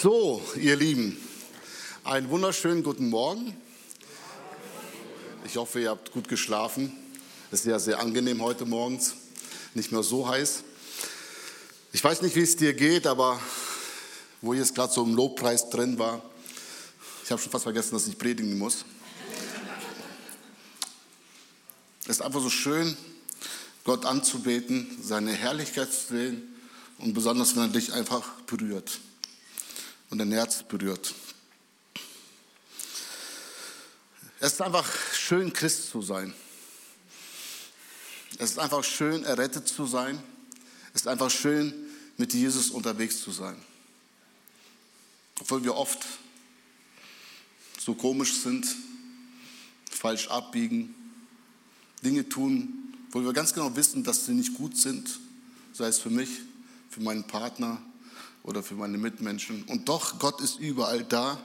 So, ihr Lieben, einen wunderschönen guten Morgen. Ich hoffe, ihr habt gut geschlafen. Es ist ja sehr angenehm heute morgens, nicht mehr so heiß. Ich weiß nicht, wie es dir geht, aber wo ich jetzt gerade so im Lobpreis drin war, ich habe schon fast vergessen, dass ich predigen muss. Es ist einfach so schön, Gott anzubeten, seine Herrlichkeit zu sehen und besonders, wenn er dich einfach berührt und dein Herz berührt. Es ist einfach schön, Christ zu sein. Es ist einfach schön, errettet zu sein. Es ist einfach schön, mit Jesus unterwegs zu sein. Obwohl wir oft so komisch sind, falsch abbiegen, Dinge tun, wo wir ganz genau wissen, dass sie nicht gut sind, sei es für mich, für meinen Partner, oder für meine Mitmenschen. Und doch, Gott ist überall da.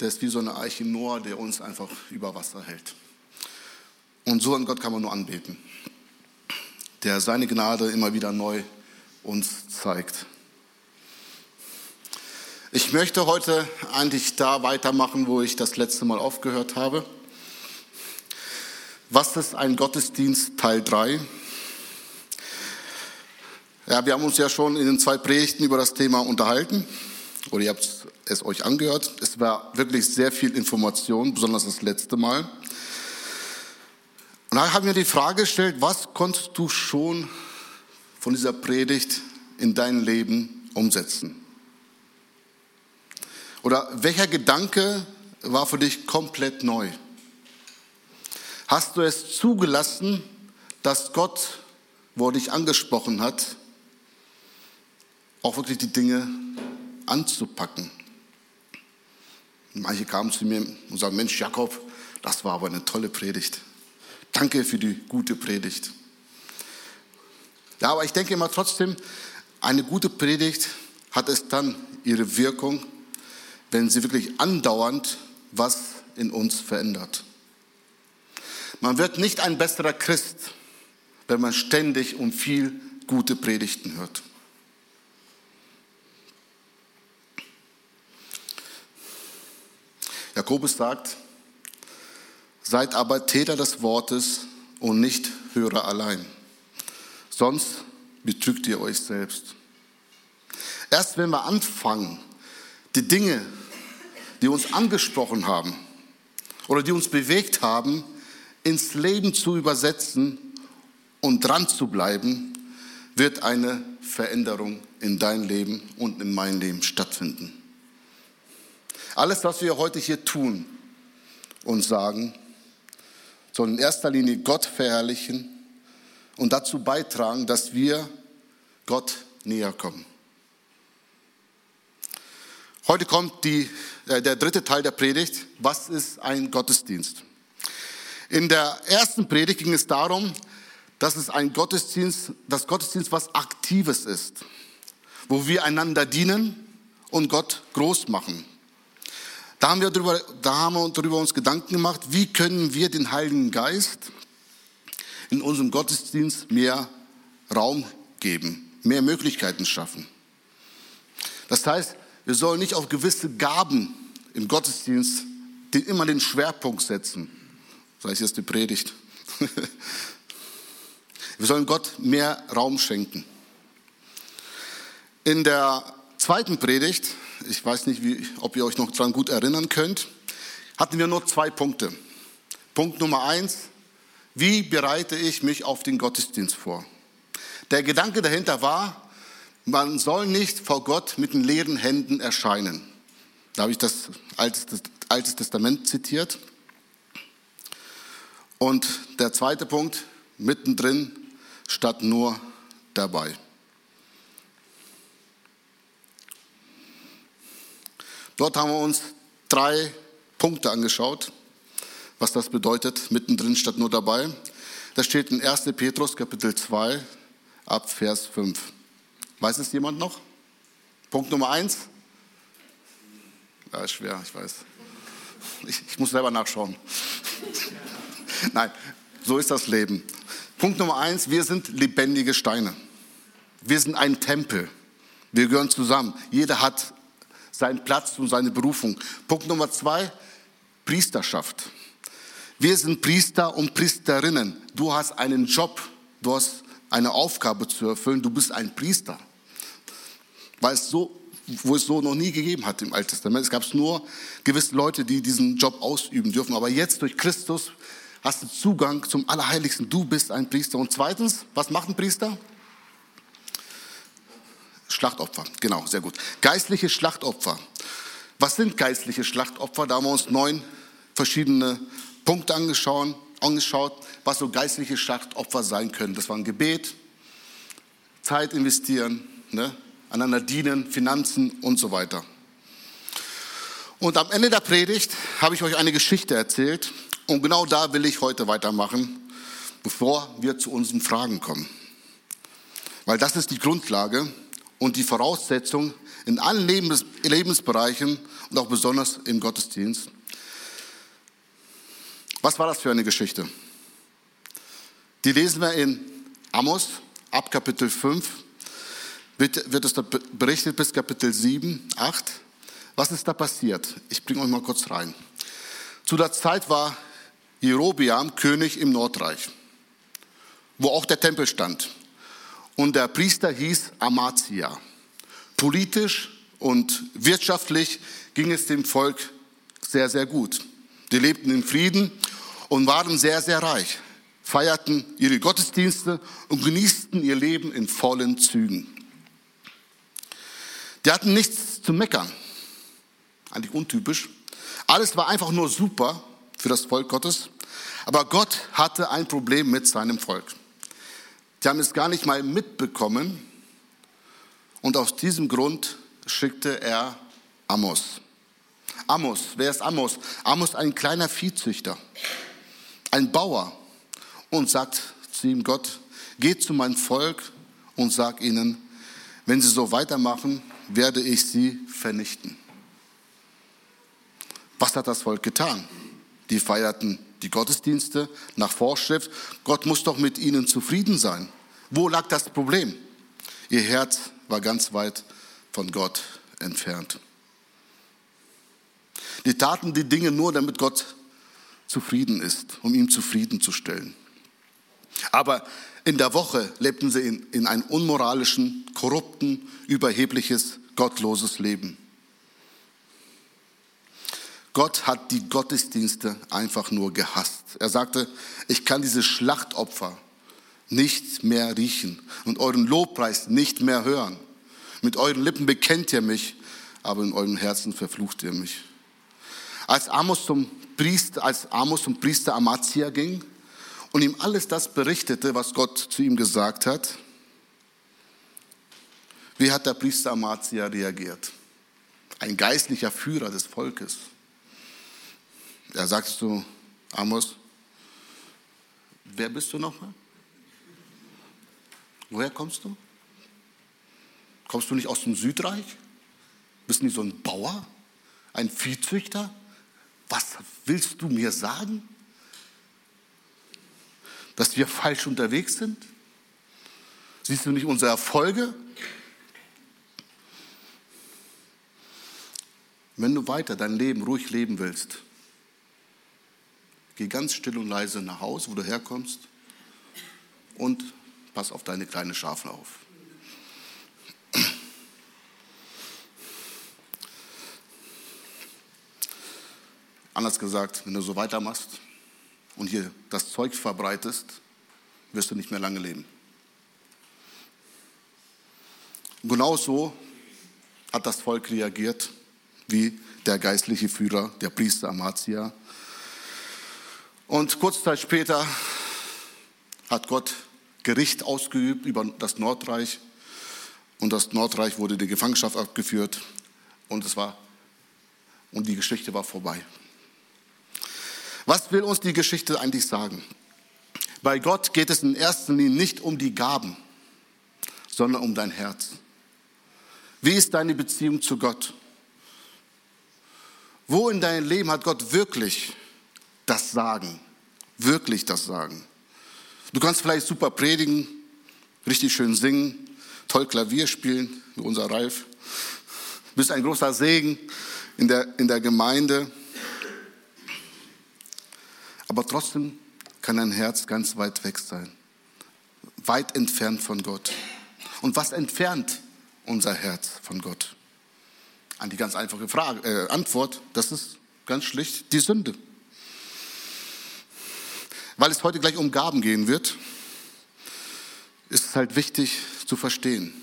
Der ist wie so eine Eiche Noah, der uns einfach über Wasser hält. Und so einen Gott kann man nur anbeten, der seine Gnade immer wieder neu uns zeigt. Ich möchte heute eigentlich da weitermachen, wo ich das letzte Mal aufgehört habe. Was ist ein Gottesdienst Teil 3? Ja, wir haben uns ja schon in den zwei Predigten über das Thema unterhalten oder ihr habt es euch angehört. Es war wirklich sehr viel Information, besonders das letzte Mal. Und da haben wir die Frage gestellt, was konntest du schon von dieser Predigt in dein Leben umsetzen? Oder welcher Gedanke war für dich komplett neu? Hast du es zugelassen, dass Gott, wo er dich angesprochen hat, auch wirklich die Dinge anzupacken. Manche kamen zu mir und sagten, Mensch, Jakob, das war aber eine tolle Predigt. Danke für die gute Predigt. Ja, aber ich denke immer trotzdem, eine gute Predigt hat es dann ihre Wirkung, wenn sie wirklich andauernd was in uns verändert. Man wird nicht ein besserer Christ, wenn man ständig und viel gute Predigten hört. Jakobus sagt, seid aber Täter des Wortes und nicht Hörer allein. Sonst betrügt ihr euch selbst. Erst wenn wir anfangen, die Dinge, die uns angesprochen haben oder die uns bewegt haben, ins Leben zu übersetzen und dran zu bleiben, wird eine Veränderung in dein Leben und in mein Leben stattfinden. Alles, was wir heute hier tun und sagen, soll in erster Linie Gott verherrlichen und dazu beitragen, dass wir Gott näher kommen. Heute kommt die, äh, der dritte Teil der Predigt. Was ist ein Gottesdienst? In der ersten Predigt ging es darum, dass es ein Gottesdienst, das Gottesdienst was Aktives ist, wo wir einander dienen und Gott groß machen. Da haben wir darüber, da haben wir darüber uns Gedanken gemacht, wie können wir den Heiligen Geist in unserem Gottesdienst mehr Raum geben, mehr Möglichkeiten schaffen. Das heißt, wir sollen nicht auf gewisse Gaben im Gottesdienst den, immer den Schwerpunkt setzen. Sei es jetzt die Predigt. wir sollen Gott mehr Raum schenken. In der zweiten Predigt ich weiß nicht, wie, ob ihr euch noch daran gut erinnern könnt, hatten wir nur zwei Punkte. Punkt Nummer eins, wie bereite ich mich auf den Gottesdienst vor? Der Gedanke dahinter war, man soll nicht vor Gott mit den leeren Händen erscheinen. Da habe ich das Altes Testament zitiert. Und der zweite Punkt, mittendrin statt nur dabei. Dort haben wir uns drei Punkte angeschaut, was das bedeutet, mittendrin statt nur dabei. Das steht in 1. Petrus Kapitel 2 ab Vers 5. Weiß es jemand noch? Punkt Nummer 1? Ja, ist schwer, ich weiß. Ich, ich muss selber nachschauen. Nein, so ist das Leben. Punkt Nummer 1, wir sind lebendige Steine. Wir sind ein Tempel. Wir gehören zusammen. Jeder hat seinen Platz und seine Berufung. Punkt Nummer zwei, Priesterschaft. Wir sind Priester und Priesterinnen. Du hast einen Job, du hast eine Aufgabe zu erfüllen, du bist ein Priester. Weil es so, wo es so noch nie gegeben hat im Alten Testament. Es gab nur gewisse Leute, die diesen Job ausüben dürfen. Aber jetzt durch Christus hast du Zugang zum Allerheiligsten. Du bist ein Priester. Und zweitens, was macht ein Priester? Schlachtopfer, genau, sehr gut. Geistliche Schlachtopfer. Was sind geistliche Schlachtopfer? Da haben wir uns neun verschiedene Punkte angeschaut, angeschaut, was so geistliche Schlachtopfer sein können. Das waren Gebet, Zeit investieren, ne, einander dienen, Finanzen und so weiter. Und am Ende der Predigt habe ich euch eine Geschichte erzählt und genau da will ich heute weitermachen, bevor wir zu unseren Fragen kommen. Weil das ist die Grundlage und die Voraussetzung in allen Lebens Lebensbereichen und auch besonders im Gottesdienst. Was war das für eine Geschichte? Die lesen wir in Amos ab Kapitel 5, wird, wird es da berichtet bis Kapitel 7, 8. Was ist da passiert? Ich bringe euch mal kurz rein. Zu der Zeit war Jerobiam König im Nordreich, wo auch der Tempel stand. Und der Priester hieß Amazia. Politisch und wirtschaftlich ging es dem Volk sehr, sehr gut. Die lebten in Frieden und waren sehr, sehr reich, feierten ihre Gottesdienste und genießten ihr Leben in vollen Zügen. Die hatten nichts zu meckern, eigentlich untypisch. Alles war einfach nur super für das Volk Gottes, aber Gott hatte ein Problem mit seinem Volk. Die haben es gar nicht mal mitbekommen und aus diesem Grund schickte er Amos. Amos, wer ist Amos? Amos ein kleiner Viehzüchter ein Bauer und sagt zu ihm Gott, geht zu meinem Volk und sag ihnen, wenn sie so weitermachen, werde ich sie vernichten. Was hat das Volk getan? Die feierten die Gottesdienste nach Vorschrift. Gott muss doch mit ihnen zufrieden sein. Wo lag das Problem? Ihr Herz war ganz weit von Gott entfernt. Die taten die Dinge nur, damit Gott zufrieden ist, um ihm zufriedenzustellen. Aber in der Woche lebten sie in, in ein unmoralischen, korrupten, überhebliches, gottloses Leben. Gott hat die Gottesdienste einfach nur gehasst. Er sagte, ich kann diese Schlachtopfer nicht mehr riechen und euren Lobpreis nicht mehr hören. Mit euren Lippen bekennt ihr mich, aber in euren Herzen verflucht ihr mich. Als Amos zum Priester, als Amos zum Priester Amazia ging und ihm alles das berichtete, was Gott zu ihm gesagt hat, wie hat der Priester Amazia reagiert? Ein geistlicher Führer des Volkes. Er sagte zu Amos, wer bist du nochmal? Woher kommst du? Kommst du nicht aus dem Südreich? Bist du nicht so ein Bauer? Ein Viehzüchter? was willst du mir sagen? Dass wir falsch unterwegs sind? Siehst du nicht unsere Erfolge? Wenn du weiter dein Leben ruhig leben willst, geh ganz still und leise nach Hause, wo du herkommst, und pass auf deine kleine Schafe auf. Anders gesagt, wenn du so weitermachst und hier das Zeug verbreitest, wirst du nicht mehr lange leben. Genau so hat das Volk reagiert, wie der geistliche Führer, der Priester Amazia. Und kurze Zeit später hat Gott Gericht ausgeübt über das Nordreich und das Nordreich wurde in die Gefangenschaft abgeführt und es war und die Geschichte war vorbei. Was will uns die Geschichte eigentlich sagen? Bei Gott geht es in erster Linie nicht um die Gaben, sondern um dein Herz. Wie ist deine Beziehung zu Gott? Wo in deinem Leben hat Gott wirklich das Sagen? Wirklich das Sagen? Du kannst vielleicht super predigen, richtig schön singen, toll Klavier spielen, wie unser Ralf. Du bist ein großer Segen in der, in der Gemeinde. Aber trotzdem kann dein Herz ganz weit weg sein. Weit entfernt von Gott. Und was entfernt unser Herz von Gott? An die ganz einfache Frage, äh, Antwort, das ist ganz schlicht die Sünde. Weil es heute gleich um Gaben gehen wird, ist es halt wichtig zu verstehen.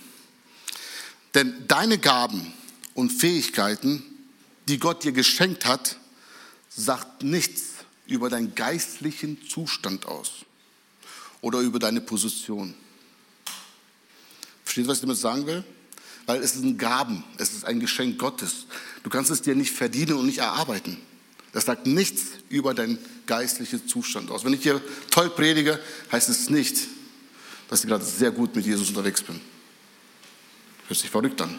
Denn deine Gaben und Fähigkeiten, die Gott dir geschenkt hat, sagt nichts über deinen geistlichen Zustand aus oder über deine Position. Versteht, was ich damit sagen will? Weil es sind Gaben, es ist ein Geschenk Gottes. Du kannst es dir nicht verdienen und nicht erarbeiten. Das sagt nichts über deinen geistlichen Zustand aus. Wenn ich hier toll predige, heißt es nicht, dass ich gerade sehr gut mit Jesus unterwegs bin. Hört sich verrückt an.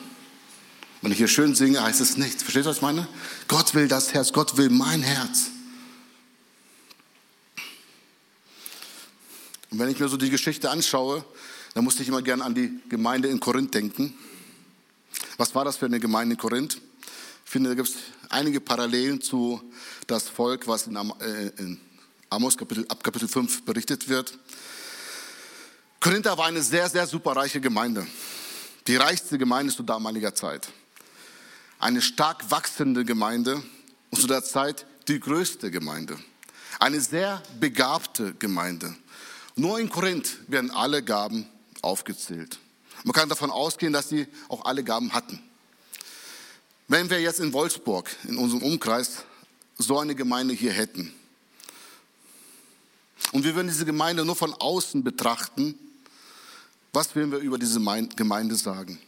Wenn ich hier schön singe, heißt es nichts. Versteht ihr, was ich meine? Gott will das Herz, Gott will mein Herz. Und wenn ich mir so die Geschichte anschaue, dann musste ich immer gerne an die Gemeinde in Korinth denken. Was war das für eine Gemeinde in Korinth? Ich finde, da gibt es einige Parallelen zu das Volk, was in, äh, in Amos Kapitel, ab Kapitel 5 berichtet wird. Korinther war eine sehr, sehr superreiche Gemeinde. Die reichste Gemeinde zu damaliger Zeit. Eine stark wachsende Gemeinde und zu der Zeit die größte Gemeinde. Eine sehr begabte Gemeinde. Nur in Korinth werden alle Gaben aufgezählt. Man kann davon ausgehen, dass sie auch alle Gaben hatten. Wenn wir jetzt in Wolfsburg, in unserem Umkreis, so eine Gemeinde hier hätten und wir würden diese Gemeinde nur von außen betrachten, was würden wir über diese Gemeinde sagen?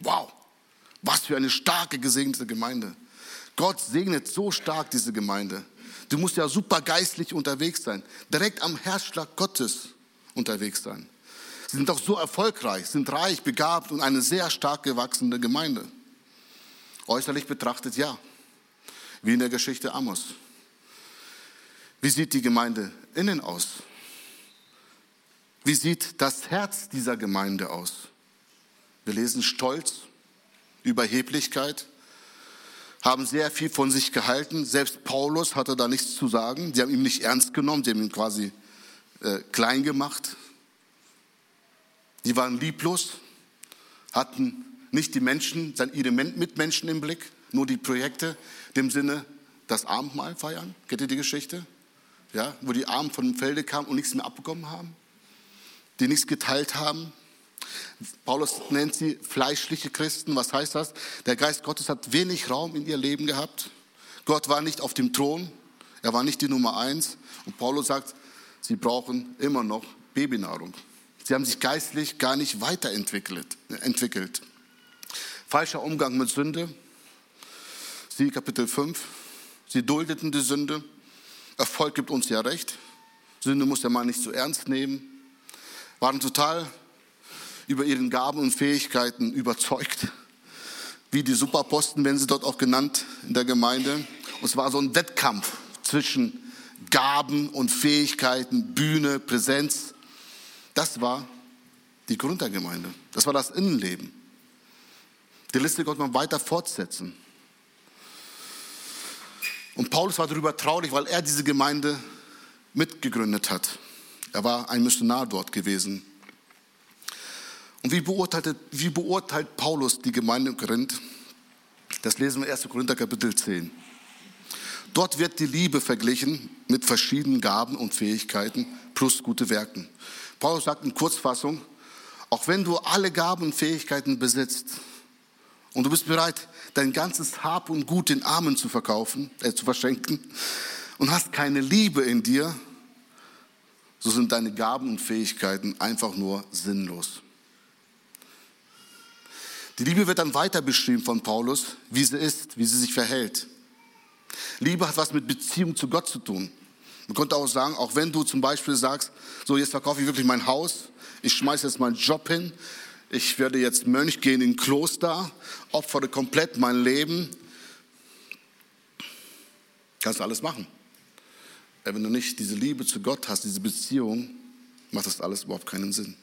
Wow, was für eine starke, gesegnete Gemeinde. Gott segnet so stark diese Gemeinde. Du musst ja super geistlich unterwegs sein, direkt am Herzschlag Gottes unterwegs sein. Sie sind auch so erfolgreich, sind reich, begabt und eine sehr stark gewachsene Gemeinde. Äußerlich betrachtet ja, wie in der Geschichte Amos. Wie sieht die Gemeinde innen aus? Wie sieht das Herz dieser Gemeinde aus? Wir lesen Stolz, Überheblichkeit, haben sehr viel von sich gehalten. Selbst Paulus hatte da nichts zu sagen. Sie haben ihn nicht ernst genommen, sie haben ihn quasi äh, klein gemacht. Sie waren lieblos, hatten nicht die Menschen, ihre Mitmenschen im Blick, nur die Projekte, dem Sinne das Abendmahl feiern. Kennt ihr die Geschichte? Ja, wo die Armen von dem Felde kamen und nichts mehr abbekommen haben, die nichts geteilt haben. Paulus nennt sie fleischliche Christen. Was heißt das? Der Geist Gottes hat wenig Raum in ihr Leben gehabt. Gott war nicht auf dem Thron. Er war nicht die Nummer eins. Und Paulus sagt, sie brauchen immer noch Babynahrung. Sie haben sich geistlich gar nicht weiterentwickelt. Entwickelt. Falscher Umgang mit Sünde. Sie Kapitel 5. Sie duldeten die Sünde. Erfolg gibt uns ja recht. Sünde muss der Mann nicht so ernst nehmen. Waren total über ihren Gaben und Fähigkeiten überzeugt. Wie die Superposten werden sie dort auch genannt in der Gemeinde. Und es war so ein Wettkampf zwischen Gaben und Fähigkeiten, Bühne, Präsenz. Das war die Grund der Gemeinde. Das war das Innenleben. Die Liste konnte man weiter fortsetzen. Und Paulus war darüber traurig, weil er diese Gemeinde mitgegründet hat. Er war ein Missionar dort gewesen. Und wie beurteilt, wie beurteilt Paulus die Gemeinde in Korinth? Das lesen wir 1. Korinther Kapitel 10. Dort wird die Liebe verglichen mit verschiedenen Gaben und Fähigkeiten plus gute Werken. Paulus sagt in Kurzfassung, auch wenn du alle Gaben und Fähigkeiten besitzt, und du bist bereit, dein ganzes Hab und Gut den Armen zu verkaufen, äh, zu verschenken und hast keine Liebe in dir, so sind deine Gaben und Fähigkeiten einfach nur sinnlos. Die Liebe wird dann weiter beschrieben von Paulus, wie sie ist, wie sie sich verhält. Liebe hat was mit Beziehung zu Gott zu tun. Man könnte auch sagen, auch wenn du zum Beispiel sagst, so jetzt verkaufe ich wirklich mein Haus, ich schmeiße jetzt meinen Job hin, ich werde jetzt Mönch gehen in Kloster, opfere komplett mein Leben. Kannst du alles machen. Wenn du nicht diese Liebe zu Gott hast, diese Beziehung, macht das alles überhaupt keinen Sinn.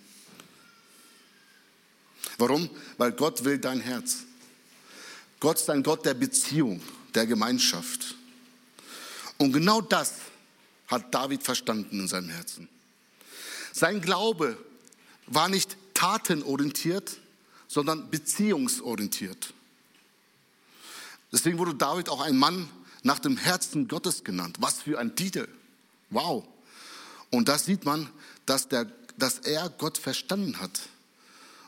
Warum? Weil Gott will dein Herz. Gott ist ein Gott der Beziehung, der Gemeinschaft. Und genau das hat David verstanden in seinem Herzen. Sein Glaube war nicht tatenorientiert, sondern beziehungsorientiert. Deswegen wurde David auch ein Mann nach dem Herzen Gottes genannt. Was für ein Titel. Wow. Und da sieht man, dass, der, dass er Gott verstanden hat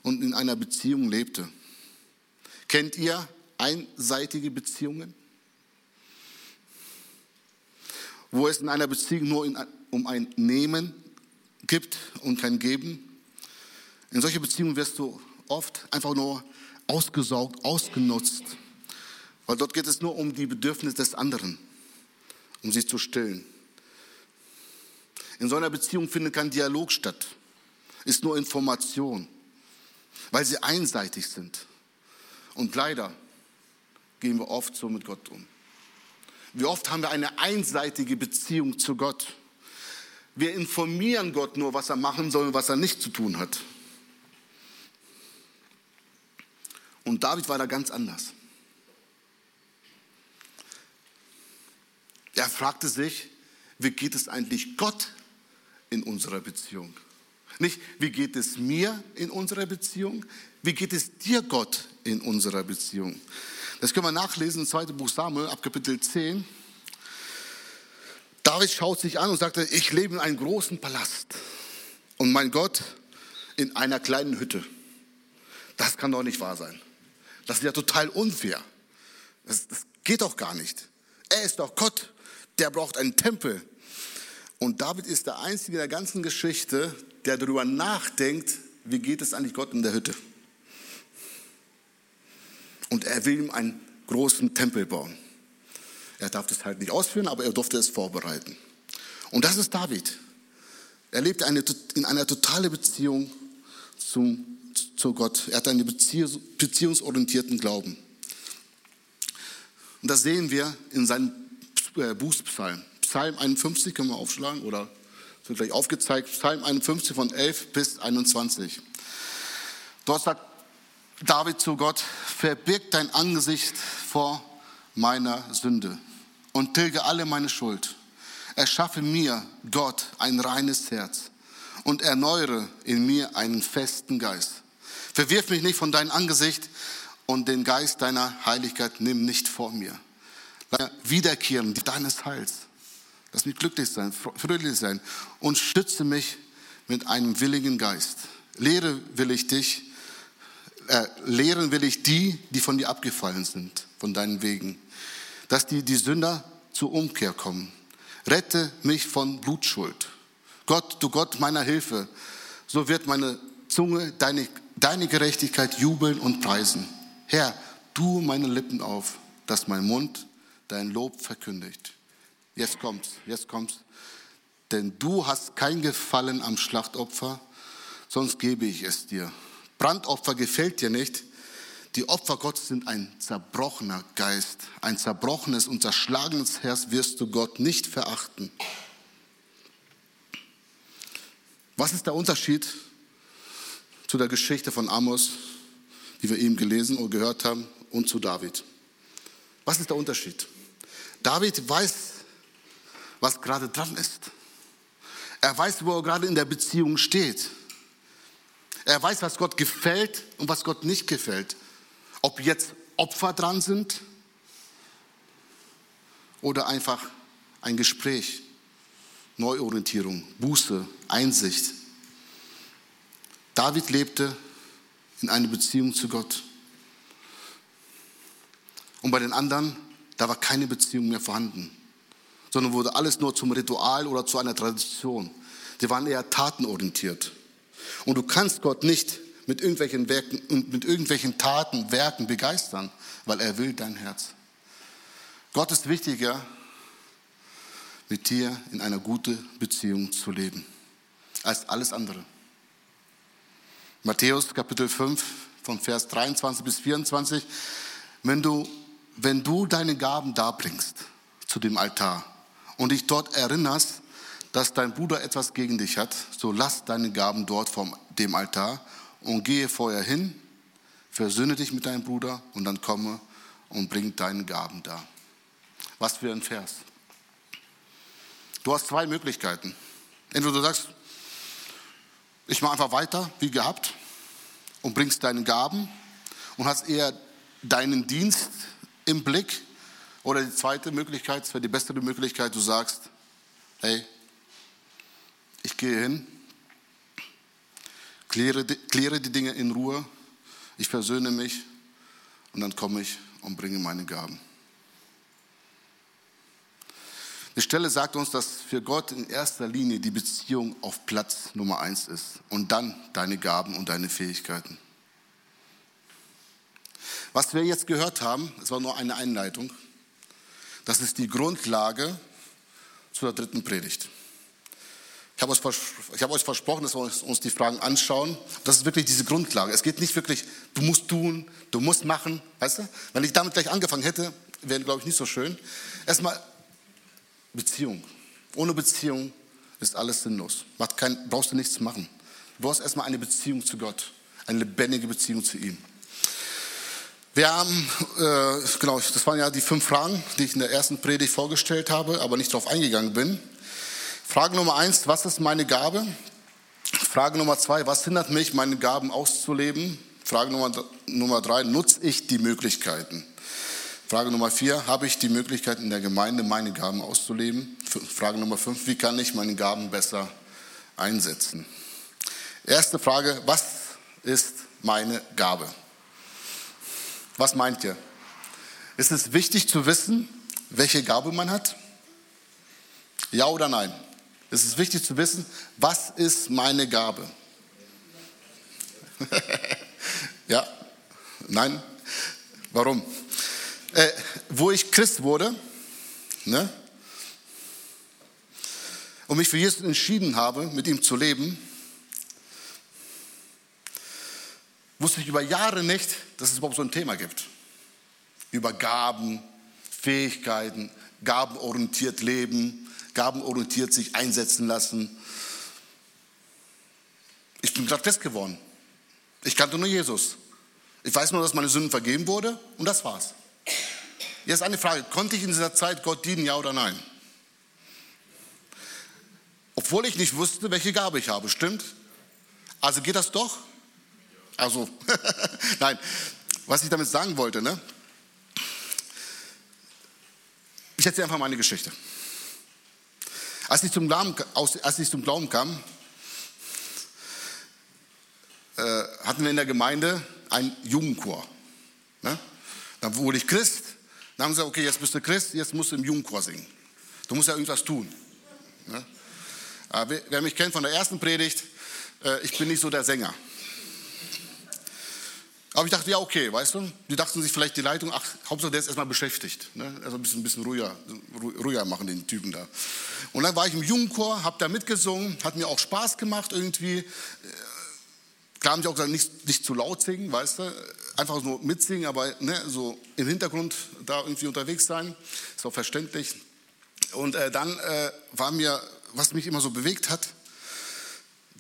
und in einer Beziehung lebte. Kennt ihr einseitige Beziehungen? Wo es in einer Beziehung nur in, um ein Nehmen gibt und kein Geben. In solche Beziehungen wirst du oft einfach nur ausgesaugt, ausgenutzt. Weil dort geht es nur um die Bedürfnisse des anderen, um sie zu stillen. In so einer Beziehung findet kein Dialog statt, ist nur Information, weil sie einseitig sind. Und leider gehen wir oft so mit Gott um. Wie oft haben wir eine einseitige Beziehung zu Gott? Wir informieren Gott nur, was er machen soll und was er nicht zu tun hat. Und David war da ganz anders. Er fragte sich, wie geht es eigentlich Gott in unserer Beziehung? Nicht, wie geht es mir in unserer Beziehung? Wie geht es dir, Gott, in unserer Beziehung? Das können wir nachlesen im zweiten Buch Samuel, ab Kapitel 10. David schaut sich an und sagte, ich lebe in einem großen Palast und mein Gott in einer kleinen Hütte. Das kann doch nicht wahr sein. Das ist ja total unfair. Das, das geht doch gar nicht. Er ist doch Gott. Der braucht einen Tempel. Und David ist der Einzige in der ganzen Geschichte, der darüber nachdenkt, wie geht es eigentlich Gott in der Hütte. Und er will ihm einen großen Tempel bauen. Er darf das halt nicht ausführen, aber er durfte es vorbereiten. Und das ist David. Er lebt eine, in einer totalen Beziehung zum, zu Gott. Er hat einen beziehungsorientierten Glauben. Und das sehen wir in seinem äh, Bußpsalm. Psalm 51 können wir aufschlagen oder wird gleich aufgezeigt. Psalm 51 von 11 bis 21. Dort sagt David zu Gott, verbirg dein Angesicht vor meiner Sünde und tilge alle meine Schuld. Erschaffe mir, Gott, ein reines Herz und erneuere in mir einen festen Geist. Verwirf mich nicht von deinem Angesicht und den Geist deiner Heiligkeit nimm nicht vor mir. Wiederkehren deines Heils. Lass mich glücklich sein, fröhlich sein und schütze mich mit einem willigen Geist. Lehre will ich dich, äh, lehren will ich die, die von dir abgefallen sind, von deinen Wegen, dass die, die Sünder zur Umkehr kommen. Rette mich von Blutschuld. Gott, du Gott meiner Hilfe, so wird meine Zunge deine, deine Gerechtigkeit jubeln und preisen. Herr, tu meine Lippen auf, dass mein Mund dein Lob verkündigt. Jetzt kommt's, jetzt kommt's. Denn du hast kein Gefallen am Schlachtopfer, sonst gebe ich es dir. Brandopfer gefällt dir nicht. Die Opfer Gottes sind ein zerbrochener Geist. Ein zerbrochenes und zerschlagenes Herz wirst du Gott nicht verachten. Was ist der Unterschied zu der Geschichte von Amos, die wir eben gelesen und gehört haben, und zu David? Was ist der Unterschied? David weiß, was gerade dran ist. Er weiß, wo er gerade in der Beziehung steht. Er weiß, was Gott gefällt und was Gott nicht gefällt. Ob jetzt Opfer dran sind oder einfach ein Gespräch, Neuorientierung, Buße, Einsicht. David lebte in einer Beziehung zu Gott. Und bei den anderen, da war keine Beziehung mehr vorhanden sondern wurde alles nur zum Ritual oder zu einer Tradition. Die waren eher tatenorientiert. Und du kannst Gott nicht mit irgendwelchen, Werken, mit irgendwelchen Taten, Werken begeistern, weil er will dein Herz. Gott ist wichtiger, mit dir in einer guten Beziehung zu leben, als alles andere. Matthäus Kapitel 5 von Vers 23 bis 24. Wenn du, wenn du deine Gaben darbringst zu dem Altar und dich dort erinnerst, dass dein Bruder etwas gegen dich hat, so lass deine Gaben dort vor dem Altar und gehe vorher hin, versöhne dich mit deinem Bruder und dann komme und bring deine Gaben dar. Was für ein Vers. Du hast zwei Möglichkeiten. Entweder du sagst, ich mache einfach weiter wie gehabt und bringst deine Gaben und hast eher deinen Dienst im Blick. Oder die zweite Möglichkeit, das wäre die beste Möglichkeit, du sagst, hey, ich gehe hin, kläre, kläre die Dinge in Ruhe, ich versöhne mich und dann komme ich und bringe meine Gaben. Die Stelle sagt uns, dass für Gott in erster Linie die Beziehung auf Platz Nummer eins ist und dann deine Gaben und deine Fähigkeiten. Was wir jetzt gehört haben, es war nur eine Einleitung, das ist die Grundlage zur dritten Predigt. Ich habe, euch, ich euch versprochen, dass wir uns die Fragen anschauen. Das ist wirklich diese Grundlage. Es geht nicht wirklich, du musst tun, du musst machen. Weißt du? Wenn ich damit gleich angefangen hätte, wäre, glaube ich, nicht so schön. Erstmal Beziehung. Ohne Beziehung ist alles sinnlos. Kein, brauchst du nichts machen. Du brauchst erstmal eine Beziehung zu Gott. Eine lebendige Beziehung zu ihm. Wir haben, äh, genau, das waren ja die fünf Fragen, die ich in der ersten Predigt vorgestellt habe, aber nicht darauf eingegangen bin. Frage Nummer eins, was ist meine Gabe? Frage Nummer zwei, was hindert mich, meine Gaben auszuleben? Frage Nummer, Nummer drei, nutze ich die Möglichkeiten? Frage Nummer vier, habe ich die Möglichkeit in der Gemeinde, meine Gaben auszuleben? Frage Nummer fünf, wie kann ich meine Gaben besser einsetzen? Erste Frage, was ist meine Gabe? Was meint ihr? Ist es wichtig zu wissen, welche Gabe man hat? Ja oder nein? Es ist wichtig zu wissen, was ist meine Gabe? ja, nein, warum? Äh, wo ich Christ wurde, ne, und mich für Jesus entschieden habe, mit ihm zu leben, wusste ich über Jahre nicht, dass es überhaupt so ein Thema gibt. Über Gaben, Fähigkeiten, gabenorientiert leben, gabenorientiert sich einsetzen lassen. Ich bin gerade fest geworden. Ich kannte nur Jesus. Ich weiß nur, dass meine Sünden vergeben wurde und das war's. Jetzt eine Frage, konnte ich in dieser Zeit Gott dienen, ja oder nein? Obwohl ich nicht wusste, welche Gabe ich habe, stimmt? Also geht das doch? Also, nein, was ich damit sagen wollte, ne? Ich erzähle einfach meine Geschichte. Als ich zum Glauben, als ich zum Glauben kam, äh, hatten wir in der Gemeinde einen Jugendchor. Ne? Dann wurde ich Christ. Dann haben sie gesagt, okay, jetzt bist du Christ, jetzt musst du im Jugendchor singen. Du musst ja irgendwas tun. Ne? Wer, mich kennt von der ersten Predigt, äh, ich bin nicht so der Sänger. Aber ich dachte, ja, okay, weißt du, die dachten sich vielleicht die Leitung, ach, Hauptsache der ist erstmal beschäftigt. Ne? Also ein bisschen, ein bisschen ruhiger, ruhiger machen, den Typen da. Und dann war ich im Jugendchor, habe da mitgesungen, hat mir auch Spaß gemacht irgendwie. Äh, klar haben die auch gesagt, nicht, nicht zu laut singen, weißt du, einfach nur mitsingen, aber ne, so im Hintergrund da irgendwie unterwegs sein, ist auch verständlich. Und äh, dann äh, war mir, was mich immer so bewegt hat,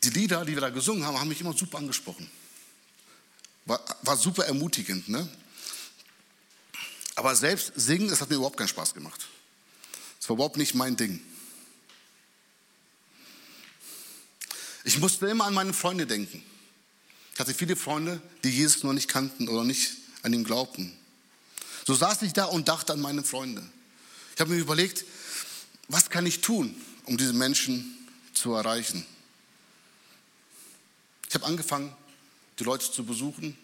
die Lieder, die wir da gesungen haben, haben mich immer super angesprochen. War, war super ermutigend. Ne? Aber selbst singen, das hat mir überhaupt keinen Spaß gemacht. Das war überhaupt nicht mein Ding. Ich musste immer an meine Freunde denken. Ich hatte viele Freunde, die Jesus noch nicht kannten oder nicht an ihn glaubten. So saß ich da und dachte an meine Freunde. Ich habe mir überlegt, was kann ich tun, um diese Menschen zu erreichen? Ich habe angefangen, die Leute zu besuchen.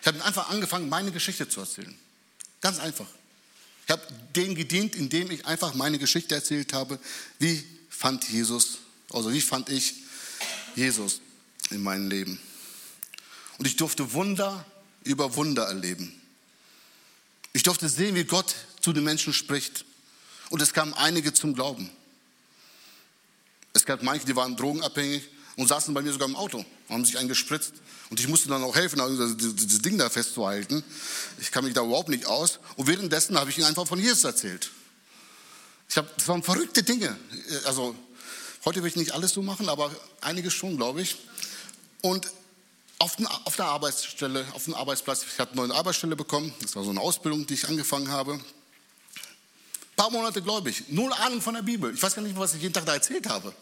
Ich habe einfach angefangen, meine Geschichte zu erzählen. Ganz einfach. Ich habe denen gedient, indem ich einfach meine Geschichte erzählt habe. Wie fand Jesus, also wie fand ich Jesus in meinem Leben? Und ich durfte Wunder über Wunder erleben. Ich durfte sehen, wie Gott zu den Menschen spricht. Und es kamen einige zum Glauben. Es gab manche, die waren drogenabhängig und saßen bei mir sogar im Auto, haben sich eingespritzt. Und ich musste dann auch helfen, also dieses Ding da festzuhalten. Ich kann mich da überhaupt nicht aus. Und währenddessen habe ich ihnen einfach von Jesus erzählt. Ich hab, das waren verrückte Dinge. Also heute will ich nicht alles so machen, aber einiges schon, glaube ich. Und auf, den, auf der Arbeitsstelle, auf dem Arbeitsplatz, ich hatte eine neue Arbeitsstelle bekommen. Das war so eine Ausbildung, die ich angefangen habe. Ein paar Monate gläubig, null Ahnung von der Bibel. Ich weiß gar nicht, was ich jeden Tag da erzählt habe.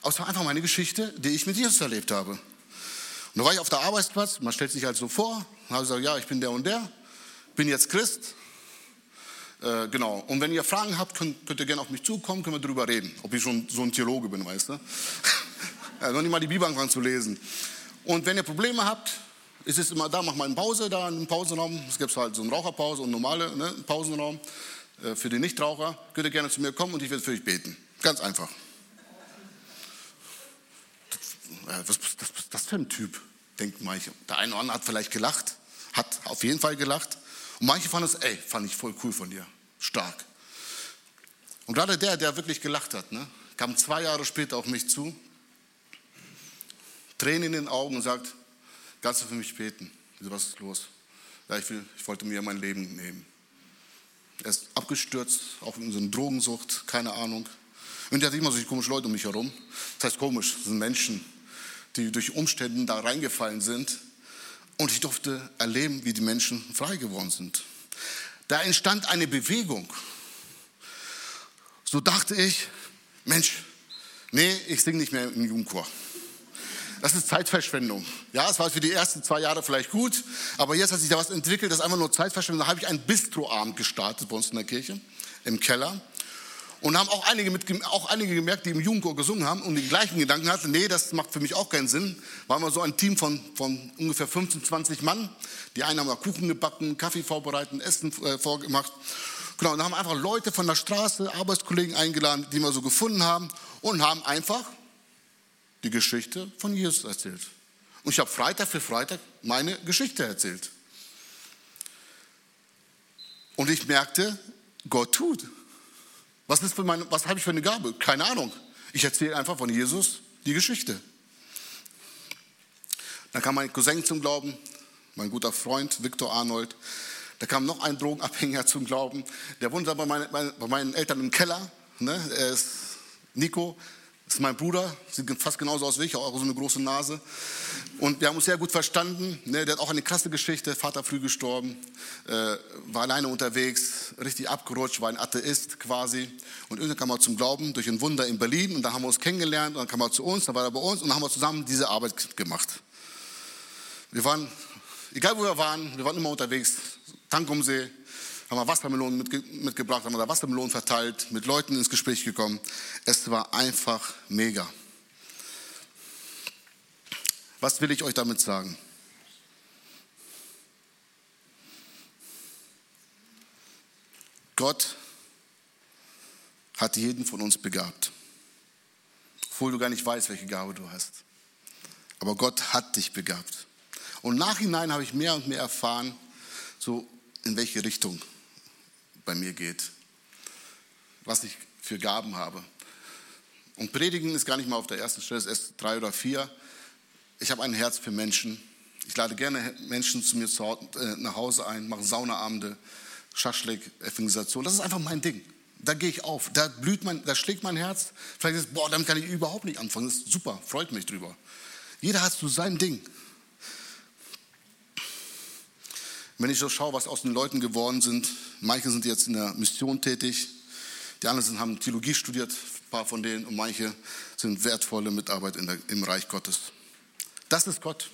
Aber es war einfach meine Geschichte, die ich mit Jesus erlebt habe. Und da war ich auf der Arbeitsplatz, man stellt sich halt so vor, habe gesagt, ja, ich bin der und der, bin jetzt Christ. Äh, genau. Und wenn ihr Fragen habt, könnt, könnt, ihr gerne auf mich zukommen, können wir darüber reden, ob ich schon so ein Theologe bin, weißt du. ja, noch nicht mal die Bibel anfangen zu lesen. Und wenn ihr Probleme habt, ist es immer da, mach mal eine Pause da im Pausenraum. Es gibt halt so eine Raucherpause und normale ne, Pausenraum äh, für die Nichtraucher. Könnt ihr gerne zu mir kommen und ich werde für euch beten. Ganz einfach. Was ist das, das für ein Typ? Denkt manche. Der eine oder andere hat vielleicht gelacht, hat auf jeden Fall gelacht. Und manche fanden es, ey, fand ich voll cool von dir. Stark. Und gerade der, der wirklich gelacht hat, ne, kam zwei Jahre später auf mich zu Tränen in den Augen und sagt, kannst du für mich beten? Was ist los? Ja, ich, will, ich wollte mir mein Leben nehmen. Er ist abgestürzt, auch in so eine Drogensucht, keine Ahnung. Und er hat immer solche komischen Leute um mich herum. Das heißt komisch, das sind Menschen, die durch Umstände da reingefallen sind. Und ich durfte erleben, wie die Menschen frei geworden sind. Da entstand eine Bewegung. So dachte ich, Mensch, nee, ich singe nicht mehr im Jugendchor. Das ist Zeitverschwendung. Ja, es war für die ersten zwei Jahre vielleicht gut, aber jetzt hat sich da was entwickelt, das ist einfach nur Zeitverschwendung. Da habe ich einen Bistroabend gestartet bei uns in der Kirche, im Keller. Und haben auch einige, mit, auch einige gemerkt, die im Jugendchor gesungen haben und die gleichen Gedanken hatten, nee, das macht für mich auch keinen Sinn. War immer so ein Team von, von ungefähr 15, 20 Mann. Die einen haben da Kuchen gebacken, Kaffee vorbereitet, Essen äh, vorgemacht. Genau, und haben einfach Leute von der Straße, Arbeitskollegen eingeladen, die wir so gefunden haben und haben einfach die Geschichte von Jesus erzählt. Und ich habe Freitag für Freitag meine Geschichte erzählt. Und ich merkte, Gott tut. Was, was habe ich für eine Gabe? Keine Ahnung. Ich erzähle einfach von Jesus die Geschichte. Dann kam mein Cousin zum Glauben, mein guter Freund Viktor Arnold. Da kam noch ein Drogenabhängiger zum Glauben. Der wohnte bei, meine, bei meinen Eltern im Keller. Ne? Er ist Nico, das ist mein Bruder, sieht fast genauso aus wie ich, auch so eine große Nase. Und wir haben uns sehr gut verstanden. Ne? Der hat auch eine krasse Geschichte, Vater früh gestorben, äh, war alleine unterwegs, richtig abgerutscht, war ein Atheist quasi. Und irgendwann kam er zum Glauben durch ein Wunder in Berlin und da haben wir uns kennengelernt und dann kam er zu uns, dann war er bei uns und dann haben wir zusammen diese Arbeit gemacht. Wir waren, egal wo wir waren, wir waren immer unterwegs, Tankumsee, haben wir Wassermelonen mitge mitgebracht, haben wir da Wassermelonen verteilt, mit Leuten ins Gespräch gekommen. Es war einfach mega. Was will ich euch damit sagen? Gott hat jeden von uns begabt. Obwohl du gar nicht weißt, welche Gabe du hast. Aber Gott hat dich begabt. Und nachhinein habe ich mehr und mehr erfahren, so in welche Richtung bei mir geht, was ich für Gaben habe. Und Predigen ist gar nicht mal auf der ersten Stelle, es ist drei oder vier. Ich habe ein Herz für Menschen. Ich lade gerne Menschen zu mir äh, nach Hause ein, mache Saunaabende, Schaschlik, Evangelisation. Das ist einfach mein Ding. Da gehe ich auf. Da blüht mein, da schlägt mein Herz. Vielleicht ist, boah, damit kann ich überhaupt nicht anfangen. Das ist super, freut mich drüber. Jeder hat so sein Ding. Wenn ich so schaue, was aus den Leuten geworden sind, manche sind jetzt in der Mission tätig, die anderen haben Theologie studiert, ein paar von denen, und manche sind wertvolle Mitarbeiter der, im Reich Gottes. Das ist Gott.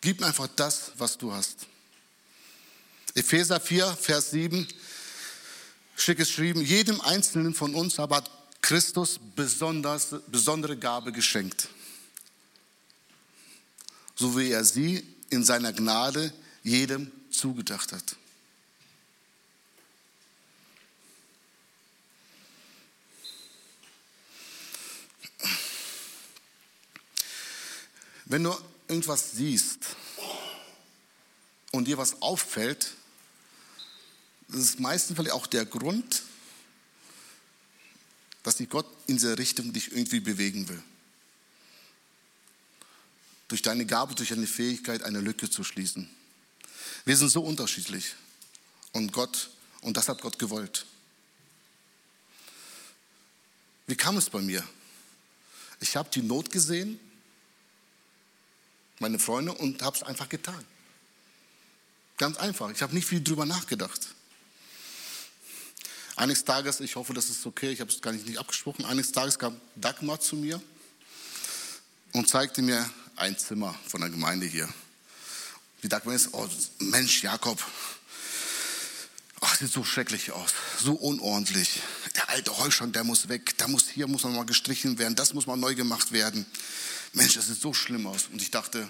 Gib mir einfach das, was du hast. Epheser 4, Vers 7, schick geschrieben, jedem Einzelnen von uns aber hat Christus besonders, besondere Gabe geschenkt, so wie er sie in seiner Gnade jedem zugedacht hat. Wenn du irgendwas siehst und dir was auffällt, das ist meistens auch der Grund, dass die Gott in diese Richtung dich irgendwie bewegen will durch deine Gabe, durch deine Fähigkeit eine Lücke zu schließen. Wir sind so unterschiedlich. Und Gott, und das hat Gott gewollt. Wie kam es bei mir? Ich habe die Not gesehen meine Freunde, und habe es einfach getan. Ganz einfach. Ich habe nicht viel drüber nachgedacht. Eines Tages, ich hoffe, das ist okay, ich habe es gar nicht, nicht abgesprochen, eines Tages kam Dagmar zu mir und zeigte mir ein Zimmer von der Gemeinde hier. Die Dagmar ist, oh Mensch, Jakob, ach, sieht so schrecklich aus, so unordentlich. Der alte Heuschrank, der muss weg, da muss hier muss man mal gestrichen werden, das muss mal neu gemacht werden. Mensch, das sieht so schlimm aus. Und ich dachte,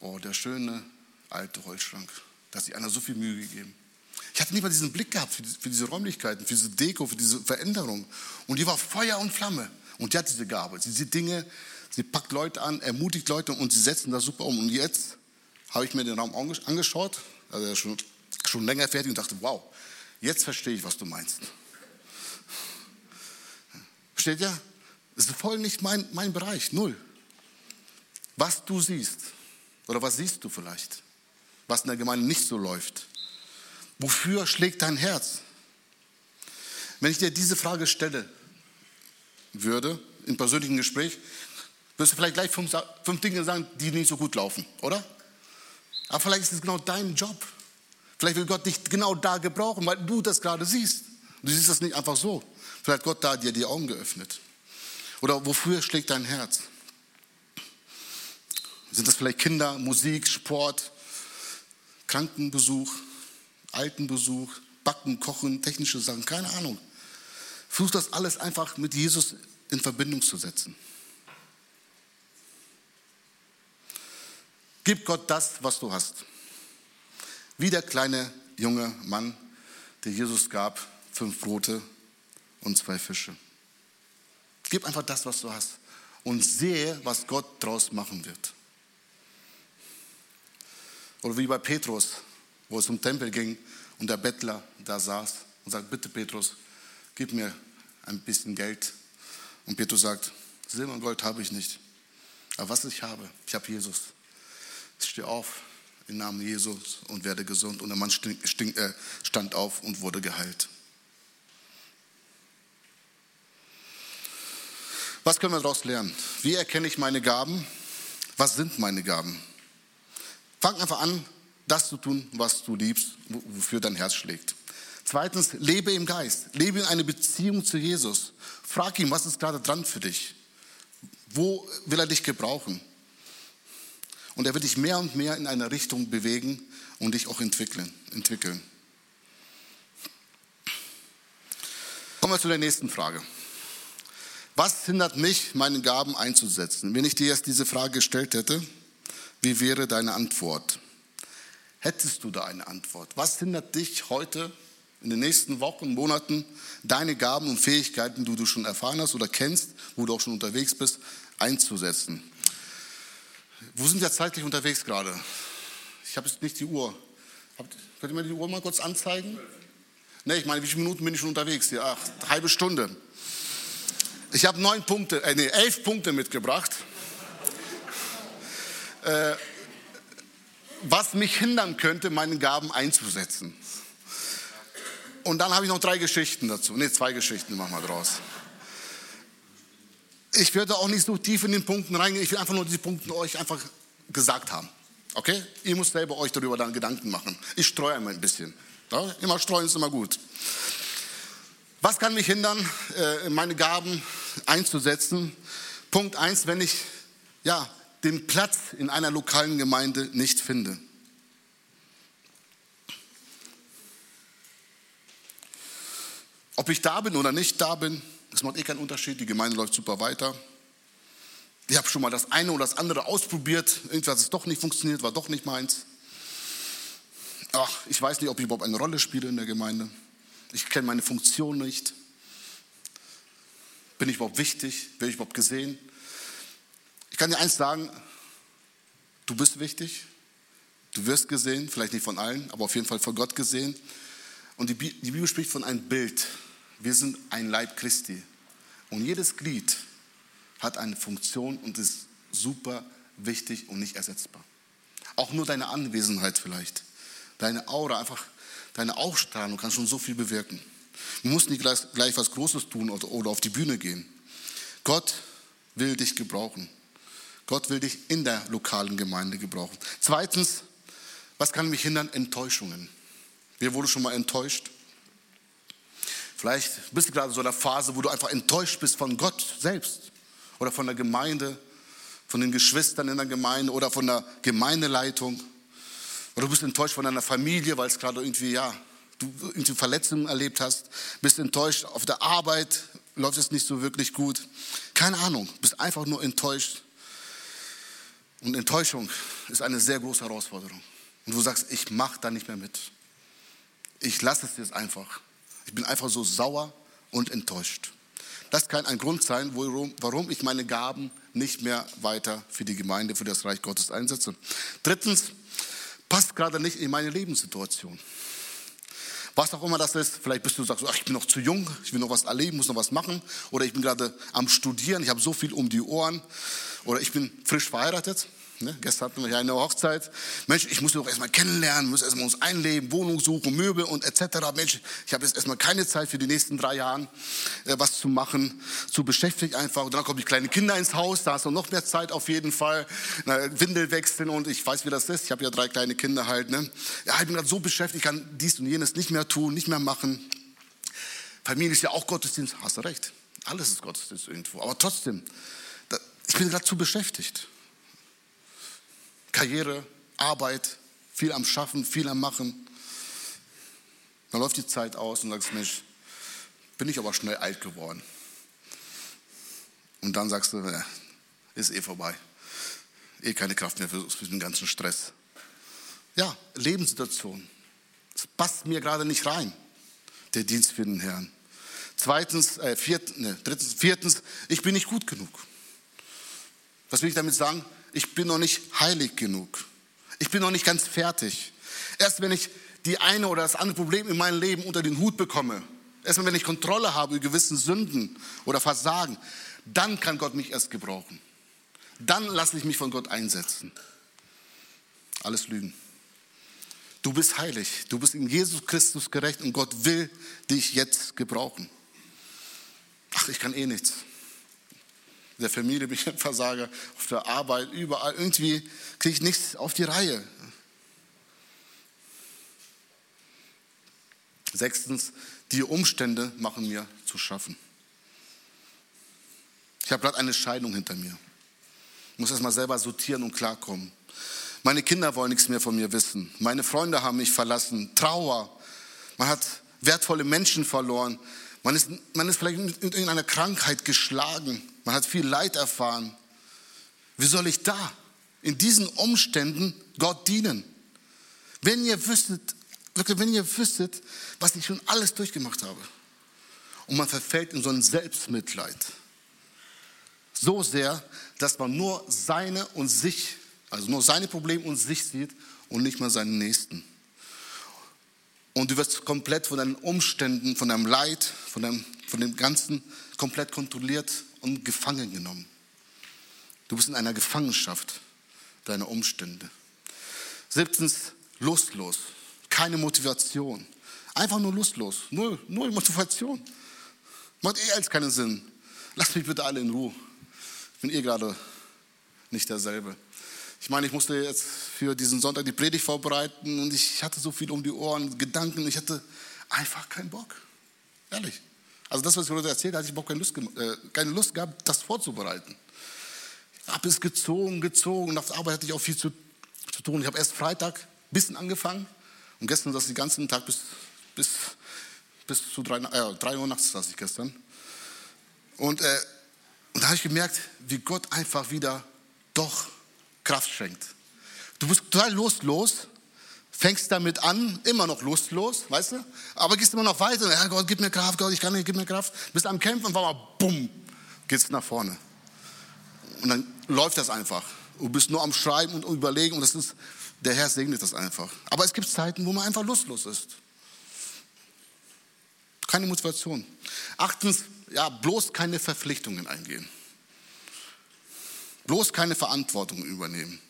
oh, der schöne alte Holzschrank, da hat sich einer so viel Mühe gegeben. Ich hatte nicht mal diesen Blick gehabt für, die, für, diese Räumlichkeiten, für diese Deko, für diese Veränderung. Und die war Feuer und Flamme. Und die hat diese Gabe. Sie sieht Dinge, sie packt Leute an, ermutigt Leute und sie setzen das super um. Und jetzt habe ich mir den Raum angeschaut, also schon, schon länger fertig und dachte, wow, jetzt verstehe ich, was du meinst. Versteht ihr? Das ist voll nicht mein, mein Bereich, null. Was du siehst, oder was siehst du vielleicht, was in der Gemeinde nicht so läuft, Wofür schlägt dein Herz? Wenn ich dir diese Frage stelle würde, im persönlichen Gespräch, wirst du vielleicht gleich fünf, fünf Dinge sagen, die nicht so gut laufen, oder? Aber vielleicht ist es genau dein Job. Vielleicht will Gott dich genau da gebrauchen, weil du das gerade siehst. Du siehst das nicht einfach so. Vielleicht hat Gott da dir die Augen geöffnet. Oder wofür schlägt dein Herz? Sind das vielleicht Kinder, Musik, Sport, Krankenbesuch, Altenbesuch, Backen, Kochen, technische Sachen, keine Ahnung. Versuch das alles einfach mit Jesus in Verbindung zu setzen. Gib Gott das, was du hast. Wie der kleine junge Mann, der Jesus gab, fünf Brote und zwei Fische. Gib einfach das, was du hast und sehe, was Gott daraus machen wird. Oder wie bei Petrus, wo es zum Tempel ging und der Bettler da saß und sagt, bitte Petrus, gib mir ein bisschen Geld. Und Petrus sagt, Silber und Gold habe ich nicht. Aber was ich habe, ich habe Jesus. Ich stehe auf im Namen Jesus und werde gesund. Und der Mann äh, stand auf und wurde geheilt. Was können wir daraus lernen? Wie erkenne ich meine Gaben? Was sind meine Gaben? Fang einfach an, das zu tun, was du liebst, wofür dein Herz schlägt. Zweitens, lebe im Geist. Lebe in eine Beziehung zu Jesus. Frag ihn, was ist gerade dran für dich? Wo will er dich gebrauchen? Und er wird dich mehr und mehr in eine Richtung bewegen und dich auch entwickeln. entwickeln. Kommen wir zu der nächsten Frage. Was hindert mich, meine Gaben einzusetzen? Wenn ich dir jetzt diese Frage gestellt hätte, wie wäre deine Antwort? Hättest du da eine Antwort? Was hindert dich heute in den nächsten Wochen, Monaten, deine Gaben und Fähigkeiten, die du schon erfahren hast oder kennst, wo du auch schon unterwegs bist, einzusetzen? Wo sind wir zeitlich unterwegs gerade? Ich habe jetzt nicht die Uhr. könnt ihr mir die Uhr mal kurz anzeigen? Ne, ich meine, wie viele Minuten bin ich schon unterwegs? Ja, ach, halbe Stunde. Ich habe neun Punkte, äh, nee, elf Punkte mitgebracht. Äh, was mich hindern könnte, meine Gaben einzusetzen. Und dann habe ich noch drei Geschichten dazu. Ne, zwei Geschichten machen wir draus. Ich werde auch nicht so tief in den Punkten reingehen. Ich will einfach nur diese Punkte euch einfach gesagt haben. Okay? Ihr müsst selber euch darüber dann Gedanken machen. Ich streue immer ein bisschen. Ja? Immer streuen ist immer gut. Was kann mich hindern, äh, meine Gaben einzusetzen? Punkt eins, wenn ich ja, den Platz in einer lokalen Gemeinde nicht finde. Ob ich da bin oder nicht da bin, das macht eh keinen Unterschied. Die Gemeinde läuft super weiter. Ich habe schon mal das eine oder das andere ausprobiert. Irgendwas ist doch nicht funktioniert, war doch nicht meins. Ach, ich weiß nicht, ob ich überhaupt eine Rolle spiele in der Gemeinde. Ich kenne meine Funktion nicht. Bin ich überhaupt wichtig? Werde ich überhaupt gesehen? Ich kann dir eins sagen, du bist wichtig, du wirst gesehen, vielleicht nicht von allen, aber auf jeden Fall von Gott gesehen. Und die Bibel spricht von einem Bild. Wir sind ein Leib Christi. Und jedes Glied hat eine Funktion und ist super wichtig und nicht ersetzbar. Auch nur deine Anwesenheit vielleicht, deine Aura, einfach deine Ausstrahlung kann schon so viel bewirken. Du musst nicht gleich, gleich was Großes tun oder, oder auf die Bühne gehen. Gott will dich gebrauchen. Gott will dich in der lokalen Gemeinde gebrauchen. Zweitens, was kann mich hindern? Enttäuschungen. Wer wurde schon mal enttäuscht? Vielleicht bist du gerade so in der Phase, wo du einfach enttäuscht bist von Gott selbst oder von der Gemeinde, von den Geschwistern in der Gemeinde oder von der Gemeindeleitung. Oder du bist enttäuscht von deiner Familie, weil es gerade irgendwie, ja, du irgendwie Verletzungen erlebt hast. Bist enttäuscht auf der Arbeit, läuft es nicht so wirklich gut. Keine Ahnung, bist einfach nur enttäuscht. Und Enttäuschung ist eine sehr große Herausforderung. Und du sagst, ich mache da nicht mehr mit. Ich lasse es jetzt einfach. Ich bin einfach so sauer und enttäuscht. Das kann ein Grund sein, warum ich meine Gaben nicht mehr weiter für die Gemeinde, für das Reich Gottes einsetze. Drittens, passt gerade nicht in meine Lebenssituation. Was auch immer das ist, vielleicht bist du sagst, ach, ich bin noch zu jung, ich will noch was erleben, muss noch was machen. Oder ich bin gerade am Studieren, ich habe so viel um die Ohren. Oder ich bin frisch verheiratet. Ne? Gestern hatten wir ja eine Hochzeit. Mensch, ich muss doch erstmal kennenlernen, muss erstmal uns einleben, Wohnung suchen, Möbel und etc. Mensch, ich habe jetzt erstmal keine Zeit für die nächsten drei Jahre äh, was zu machen, zu beschäftigt einfach. Und dann kommen die kleinen Kinder ins Haus, da hast du noch mehr Zeit auf jeden Fall. Na, Windel wechseln und ich weiß, wie das ist. Ich habe ja drei kleine Kinder halt. Ne? Ja, ich bin gerade so beschäftigt, ich kann dies und jenes nicht mehr tun, nicht mehr machen. Familie ist ja auch Gottesdienst, hast du recht. Alles ist Gottesdienst irgendwo. Aber trotzdem, ich bin gerade zu beschäftigt. Karriere, Arbeit, viel am Schaffen, viel am Machen. Dann läuft die Zeit aus und sagst, Mensch, bin ich aber schnell alt geworden. Und dann sagst du, äh, ist eh vorbei. Eh keine Kraft mehr für, für den ganzen Stress. Ja, Lebenssituation. Es passt mir gerade nicht rein, der Dienst für den Herrn. Zweitens, äh, viert, ne, drittens, viertens, ich bin nicht gut genug. Was will ich damit sagen? Ich bin noch nicht heilig genug. Ich bin noch nicht ganz fertig. Erst wenn ich die eine oder das andere Problem in meinem Leben unter den Hut bekomme, erst wenn ich Kontrolle habe über gewissen Sünden oder Versagen, dann kann Gott mich erst gebrauchen. Dann lasse ich mich von Gott einsetzen. Alles Lügen. Du bist heilig, du bist in Jesus Christus gerecht und Gott will dich jetzt gebrauchen. Ach, ich kann eh nichts in der Familie bin ich ein Versager, auf der Arbeit, überall. Irgendwie kriege ich nichts auf die Reihe. Sechstens, die Umstände machen mir zu schaffen. Ich habe gerade eine Scheidung hinter mir. Ich muss erst mal selber sortieren und klarkommen. Meine Kinder wollen nichts mehr von mir wissen. Meine Freunde haben mich verlassen. Trauer. Man hat wertvolle Menschen verloren. Man ist, man ist vielleicht in irgendeiner Krankheit geschlagen. Man hat viel Leid erfahren. Wie soll ich da in diesen Umständen Gott dienen? Wenn ihr wüsstet, wirklich, wenn ihr wüsstet, was ich schon alles durchgemacht habe. Und man verfällt in so ein Selbstmitleid. So sehr, dass man nur seine und sich, also nur seine Probleme und sich sieht und nicht mal seinen Nächsten. Und du wirst komplett von deinen Umständen, von deinem Leid, von, deinem, von dem Ganzen komplett kontrolliert und gefangen genommen. Du bist in einer Gefangenschaft deiner Umstände. Siebtens, lustlos. Keine Motivation. Einfach nur lustlos. Null, null Motivation. Macht eh alles keinen Sinn. Lasst mich bitte alle in Ruhe. Ich bin eh gerade nicht derselbe. Ich meine, ich musste jetzt für diesen Sonntag die Predigt vorbereiten und ich hatte so viel um die Ohren, Gedanken. Ich hatte einfach keinen Bock. Ehrlich. Also das, was ich heute erzählt hatte ich überhaupt keine Lust, äh, keine Lust gehabt, das vorzubereiten. Ich habe es gezogen, gezogen. Nach der Arbeit hatte ich auch viel zu, zu tun. Ich habe erst Freitag ein bisschen angefangen und gestern saß ich den ganzen Tag bis, bis, bis zu drei, äh, drei Uhr nachts saß ich gestern. Und, äh, und da habe ich gemerkt, wie Gott einfach wieder doch Kraft schenkt. Du bist total loslos fängst damit an, immer noch lustlos, weißt du? Aber gehst immer noch weiter. Ja, Gott, gib mir Kraft, Gott, ich kann nicht, gib mir Kraft. Bist am Kämpfen und mal, bumm, geht's nach vorne. Und dann läuft das einfach. Du bist nur am Schreiben und überlegen und das ist, der Herr segnet das einfach. Aber es gibt Zeiten, wo man einfach lustlos ist. Keine Motivation. Achtens, ja, bloß keine Verpflichtungen eingehen. Bloß keine Verantwortung übernehmen.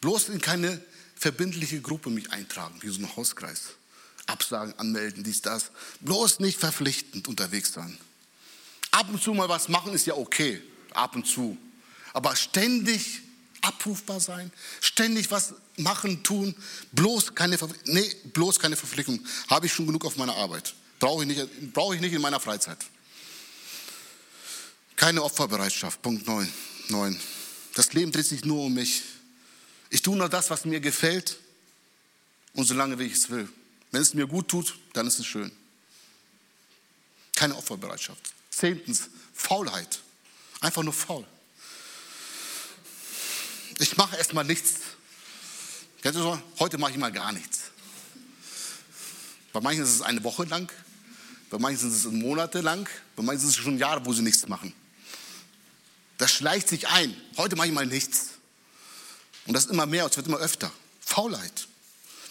Bloß in keine verbindliche Gruppe mich eintragen, wie so ein Hauskreis. Absagen, anmelden, dies, das. Bloß nicht verpflichtend unterwegs sein. ab und zu mal was machen ist ja okay, ab und zu. Aber ständig abrufbar sein, ständig was machen, tun, bloß keine, nee, bloß keine Verpflichtung. Habe ich schon genug auf meiner Arbeit. Brauche ich, nicht, brauche ich nicht in meiner Freizeit. Keine Opferbereitschaft. Punkt 9. 9. Das Leben dreht sich nur um mich. Ich tue nur das, was mir gefällt und solange wie ich es will. Wenn es mir gut tut, dann ist es schön. Keine Opferbereitschaft. Zehntens, Faulheit. Einfach nur faul. Ich mache erstmal nichts. Kennst du so? Heute mache ich mal gar nichts. Bei manchen ist es eine Woche lang, bei manchen ist es Monate lang, bei manchen ist es schon Jahre, wo sie nichts machen. Das schleicht sich ein. Heute mache ich mal nichts. Und das ist immer mehr, es wird immer öfter. Faulheit.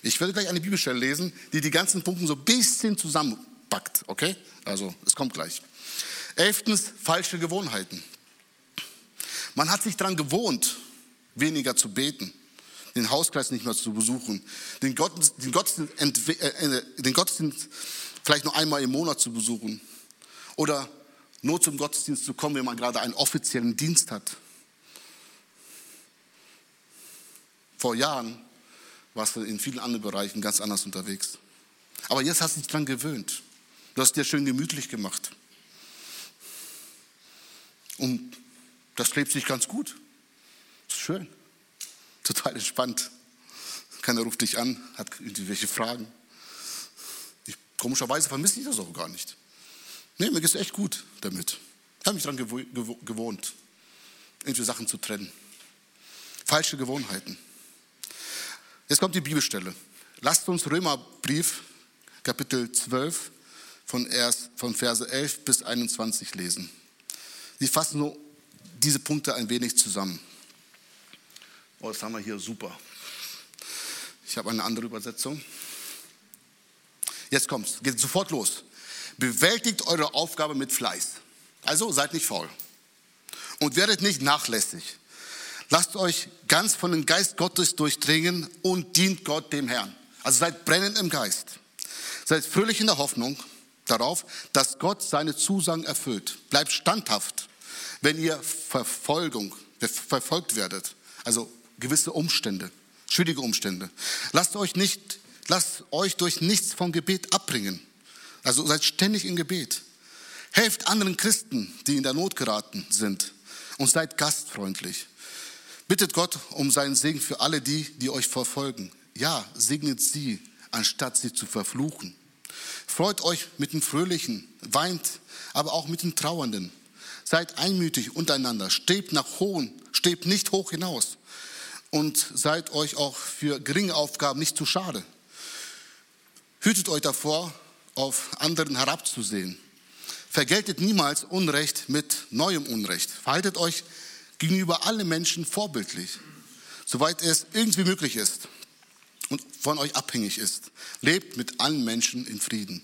Ich werde gleich eine Bibelstelle lesen, die die ganzen Punkte so ein bisschen zusammenpackt. Okay? Also, es kommt gleich. Elftens, falsche Gewohnheiten. Man hat sich daran gewohnt, weniger zu beten, den Hauskreis nicht mehr zu besuchen, den Gottesdienst, den Gottesdienst, äh, äh, den Gottesdienst vielleicht nur einmal im Monat zu besuchen oder nur zum Gottesdienst zu kommen, wenn man gerade einen offiziellen Dienst hat. Vor Jahren warst du in vielen anderen Bereichen ganz anders unterwegs. Aber jetzt hast du dich daran gewöhnt. Du hast dir schön gemütlich gemacht. Und das klebt sich ganz gut. Ist schön. Total entspannt. Keiner ruft dich an, hat irgendwelche Fragen. Ich, komischerweise vermisse ich das auch gar nicht. Nee, mir geht es echt gut damit. Ich habe mich daran gewohnt, irgendwie Sachen zu trennen. Falsche Gewohnheiten. Jetzt kommt die Bibelstelle. Lasst uns Römerbrief, Kapitel 12, von, erst, von Verse 11 bis 21 lesen. Sie fassen nur diese Punkte ein wenig zusammen. Oh, das haben wir hier super. Ich habe eine andere Übersetzung. Jetzt kommt's, geht sofort los. Bewältigt eure Aufgabe mit Fleiß. Also seid nicht faul. Und werdet nicht nachlässig. Lasst euch ganz von dem Geist Gottes durchdringen und dient Gott dem Herrn. Also seid brennend im Geist. Seid fröhlich in der Hoffnung darauf, dass Gott seine Zusagen erfüllt. Bleibt standhaft, wenn ihr Verfolgung, verfolgt werdet. Also gewisse Umstände, schwierige Umstände. Lasst euch nicht, lasst euch durch nichts vom Gebet abbringen. Also seid ständig im Gebet. Helft anderen Christen, die in der Not geraten sind und seid gastfreundlich. Bittet Gott um seinen Segen für alle die, die euch verfolgen. Ja, segnet sie, anstatt sie zu verfluchen. Freut euch mit den Fröhlichen, weint aber auch mit den Trauernden. Seid einmütig untereinander, strebt nach hohen, strebt nicht hoch hinaus und seid euch auch für geringe Aufgaben nicht zu schade. Hütet euch davor, auf anderen herabzusehen. Vergeltet niemals Unrecht mit neuem Unrecht. Verhaltet euch gegenüber allen Menschen vorbildlich, soweit es irgendwie möglich ist und von euch abhängig ist. Lebt mit allen Menschen in Frieden.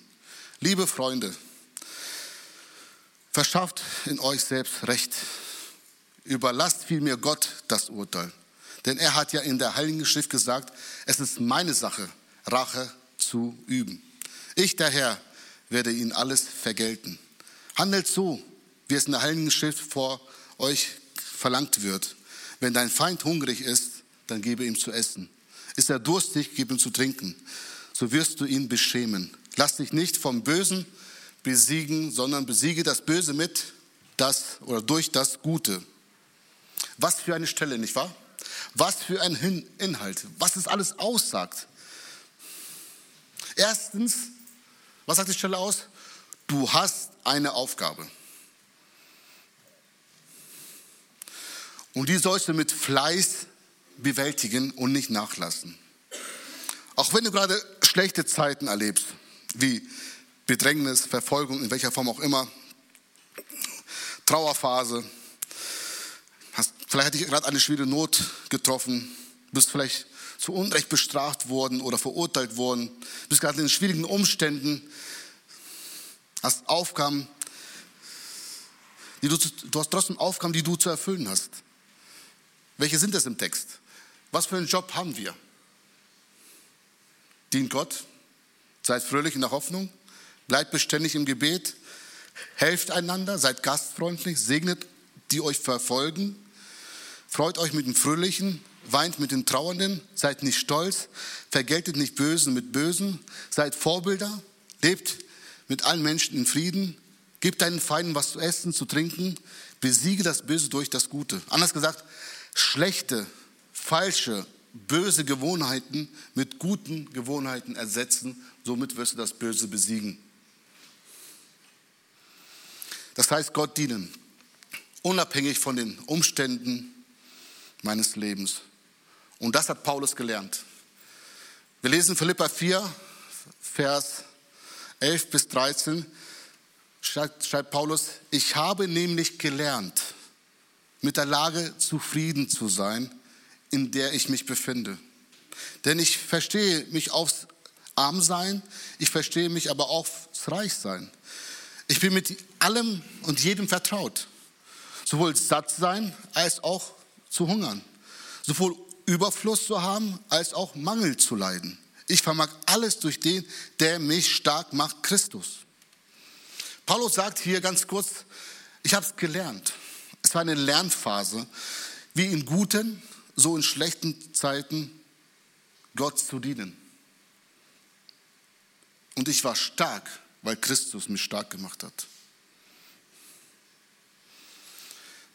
Liebe Freunde, verschafft in euch selbst Recht. Überlasst vielmehr Gott das Urteil. Denn er hat ja in der Heiligen Schrift gesagt, es ist meine Sache, Rache zu üben. Ich, der Herr, werde ihnen alles vergelten. Handelt so, wie es in der Heiligen Schrift vor euch verlangt wird. Wenn dein Feind hungrig ist, dann gebe ihm zu essen. Ist er durstig, gib ihm zu trinken. So wirst du ihn beschämen. Lass dich nicht vom Bösen besiegen, sondern besiege das Böse mit das oder durch das Gute. Was für eine Stelle, nicht wahr? Was für ein Inhalt, was es alles aussagt. Erstens, was sagt die Stelle aus? Du hast eine Aufgabe. Und die sollst du mit Fleiß bewältigen und nicht nachlassen. Auch wenn du gerade schlechte Zeiten erlebst, wie Bedrängnis, Verfolgung, in welcher Form auch immer, Trauerphase, hast, vielleicht hat dich gerade eine schwere Not getroffen, bist vielleicht zu Unrecht bestraft worden oder verurteilt worden, bist gerade in schwierigen Umständen, hast Aufgaben, die du, du hast trotzdem Aufgaben, die du zu erfüllen hast. Welche sind das im Text? Was für einen Job haben wir? Dient Gott, seid fröhlich in der Hoffnung, bleibt beständig im Gebet, Helft einander, seid gastfreundlich, segnet die euch verfolgen, freut euch mit den Fröhlichen, weint mit den Trauernden, seid nicht stolz, vergeltet nicht Bösen mit Bösen, seid Vorbilder, lebt mit allen Menschen in Frieden, gebt deinen Feinden was zu essen, zu trinken, besiege das Böse durch das Gute. Anders gesagt, schlechte, falsche, böse Gewohnheiten mit guten Gewohnheiten ersetzen, somit wirst du das Böse besiegen. Das heißt, Gott dienen, unabhängig von den Umständen meines Lebens. Und das hat Paulus gelernt. Wir lesen Philippa 4, Vers 11 bis 13, schreibt, schreibt Paulus, ich habe nämlich gelernt, mit der Lage zufrieden zu sein, in der ich mich befinde. Denn ich verstehe mich aufs Armsein, ich verstehe mich aber aufs Reichsein. Ich bin mit allem und jedem vertraut. Sowohl satt sein als auch zu hungern. Sowohl Überfluss zu haben als auch Mangel zu leiden. Ich vermag alles durch den, der mich stark macht, Christus. Paulus sagt hier ganz kurz, ich habe es gelernt. Es war eine Lernphase, wie in guten, so in schlechten Zeiten Gott zu dienen. Und ich war stark, weil Christus mich stark gemacht hat.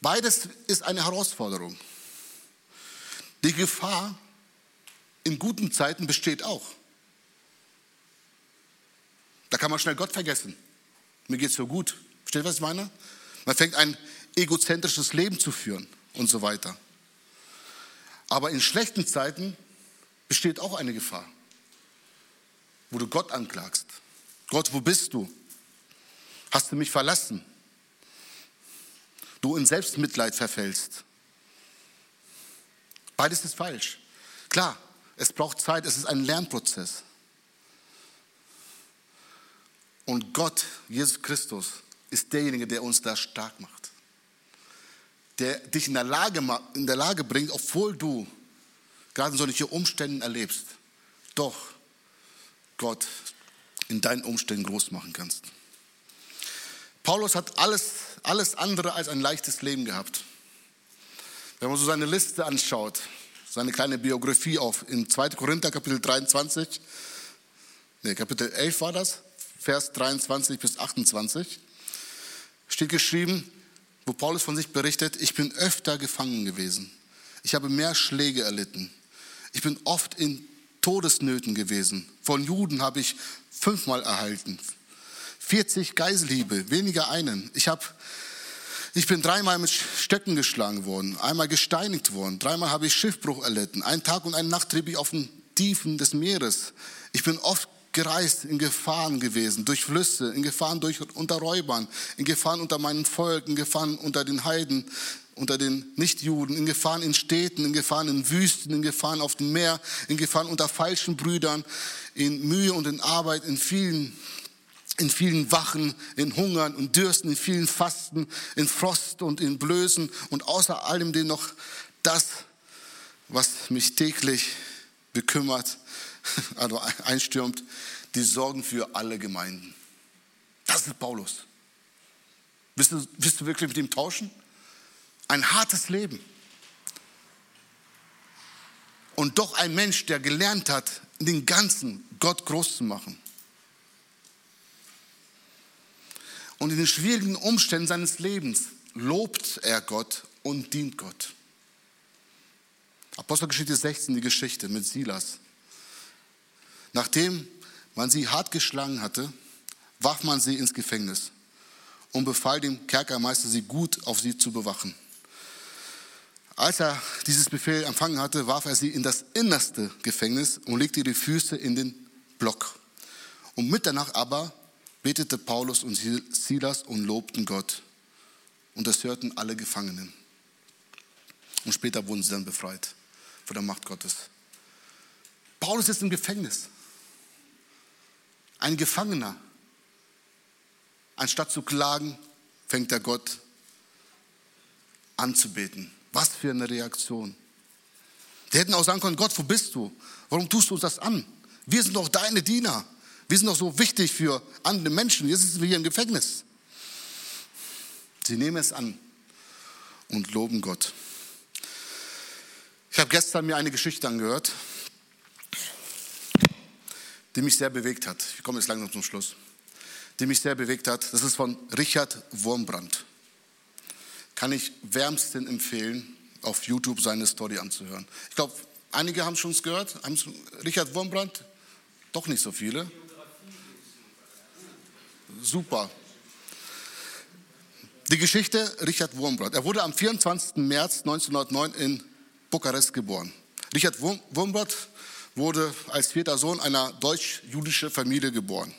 Beides ist eine Herausforderung. Die Gefahr in guten Zeiten besteht auch. Da kann man schnell Gott vergessen. Mir geht es so gut. Versteht, was ich meine? Man fängt ein egozentrisches Leben zu führen und so weiter. Aber in schlechten Zeiten besteht auch eine Gefahr, wo du Gott anklagst. Gott, wo bist du? Hast du mich verlassen? Du in Selbstmitleid verfällst. Beides ist falsch. Klar, es braucht Zeit, es ist ein Lernprozess. Und Gott, Jesus Christus, ist derjenige, der uns da stark macht. Der dich in der Lage, in der Lage bringt, obwohl du gerade solche Umstände erlebst, doch Gott in deinen Umständen groß machen kannst. Paulus hat alles, alles andere als ein leichtes Leben gehabt. Wenn man so seine Liste anschaut, seine kleine Biografie auf in 2. Korinther Kapitel 23, nee, Kapitel 11 war das, Vers 23 bis 28, steht geschrieben, wo Paulus von sich berichtet, ich bin öfter gefangen gewesen. Ich habe mehr Schläge erlitten. Ich bin oft in Todesnöten gewesen. Von Juden habe ich fünfmal erhalten. 40 Geiselhiebe, weniger einen. Ich habe ich bin dreimal mit Stöcken geschlagen worden, einmal gesteinigt worden, dreimal habe ich Schiffbruch erlitten. Einen Tag und eine Nacht trieb ich auf den Tiefen des Meeres. Ich bin oft gereist, in Gefahren gewesen, durch Flüsse, in Gefahren durch, unter Räubern, in Gefahren unter meinen Volk, in Gefahren unter den Heiden, unter den Nichtjuden, in Gefahren in Städten, in Gefahren in Wüsten, in Gefahren auf dem Meer, in Gefahren unter falschen Brüdern, in Mühe und in Arbeit, in vielen in vielen Wachen, in Hungern und Dürsten, in vielen Fasten, in Frost und in Blößen und außer allem den noch das, was mich täglich bekümmert, also einstürmt, die Sorgen für alle Gemeinden. Das ist Paulus. Willst du, willst du wirklich mit ihm tauschen? Ein hartes Leben. Und doch ein Mensch, der gelernt hat, den ganzen Gott groß zu machen. Und in den schwierigen Umständen seines Lebens lobt er Gott und dient Gott. Apostelgeschichte 16, die Geschichte mit Silas. Nachdem man sie hart geschlagen hatte, warf man sie ins Gefängnis und befahl dem Kerkermeister, sie gut auf sie zu bewachen. Als er dieses Befehl empfangen hatte, warf er sie in das innerste Gefängnis und legte ihre Füße in den Block. Um Mitternacht aber betete Paulus und Silas und lobten Gott. Und das hörten alle Gefangenen. Und später wurden sie dann befreit von der Macht Gottes. Paulus ist im Gefängnis. Ein Gefangener. Anstatt zu klagen, fängt er Gott anzubeten. Was für eine Reaktion. Die hätten auch sagen können, Gott, wo bist du? Warum tust du uns das an? Wir sind doch deine Diener. Wir sind doch so wichtig für andere Menschen. Jetzt sind wir hier im Gefängnis. Sie nehmen es an und loben Gott. Ich habe gestern mir eine Geschichte angehört, die mich sehr bewegt hat. Ich komme jetzt langsam zum Schluss. Die mich sehr bewegt hat. Das ist von Richard Wurmbrand. Kann ich wärmsten empfehlen, auf YouTube seine Story anzuhören. Ich glaube, einige haben schon gehört. Richard Wurmbrand, doch nicht so viele. Super. Die Geschichte Richard Wurmbrand. Er wurde am 24. März 1909 in Bukarest geboren. Richard Wurmbrand wurde als vierter Sohn einer deutsch-jüdischen Familie geboren.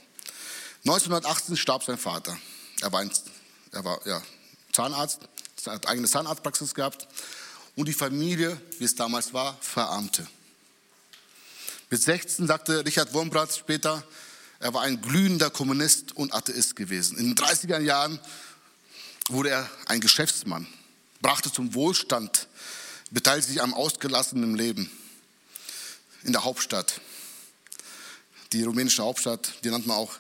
1918 starb sein Vater. Er war, ein, er war ja, Zahnarzt, hat eigene Zahnarztpraxis gehabt und die Familie, wie es damals war, verarmte. Mit 16 sagte Richard Wurmbrand später, er war ein glühender Kommunist und Atheist gewesen. In den 30er Jahren wurde er ein Geschäftsmann, brachte zum Wohlstand, beteiligte sich am ausgelassenen Leben in der Hauptstadt. Die rumänische Hauptstadt, die nennt man auch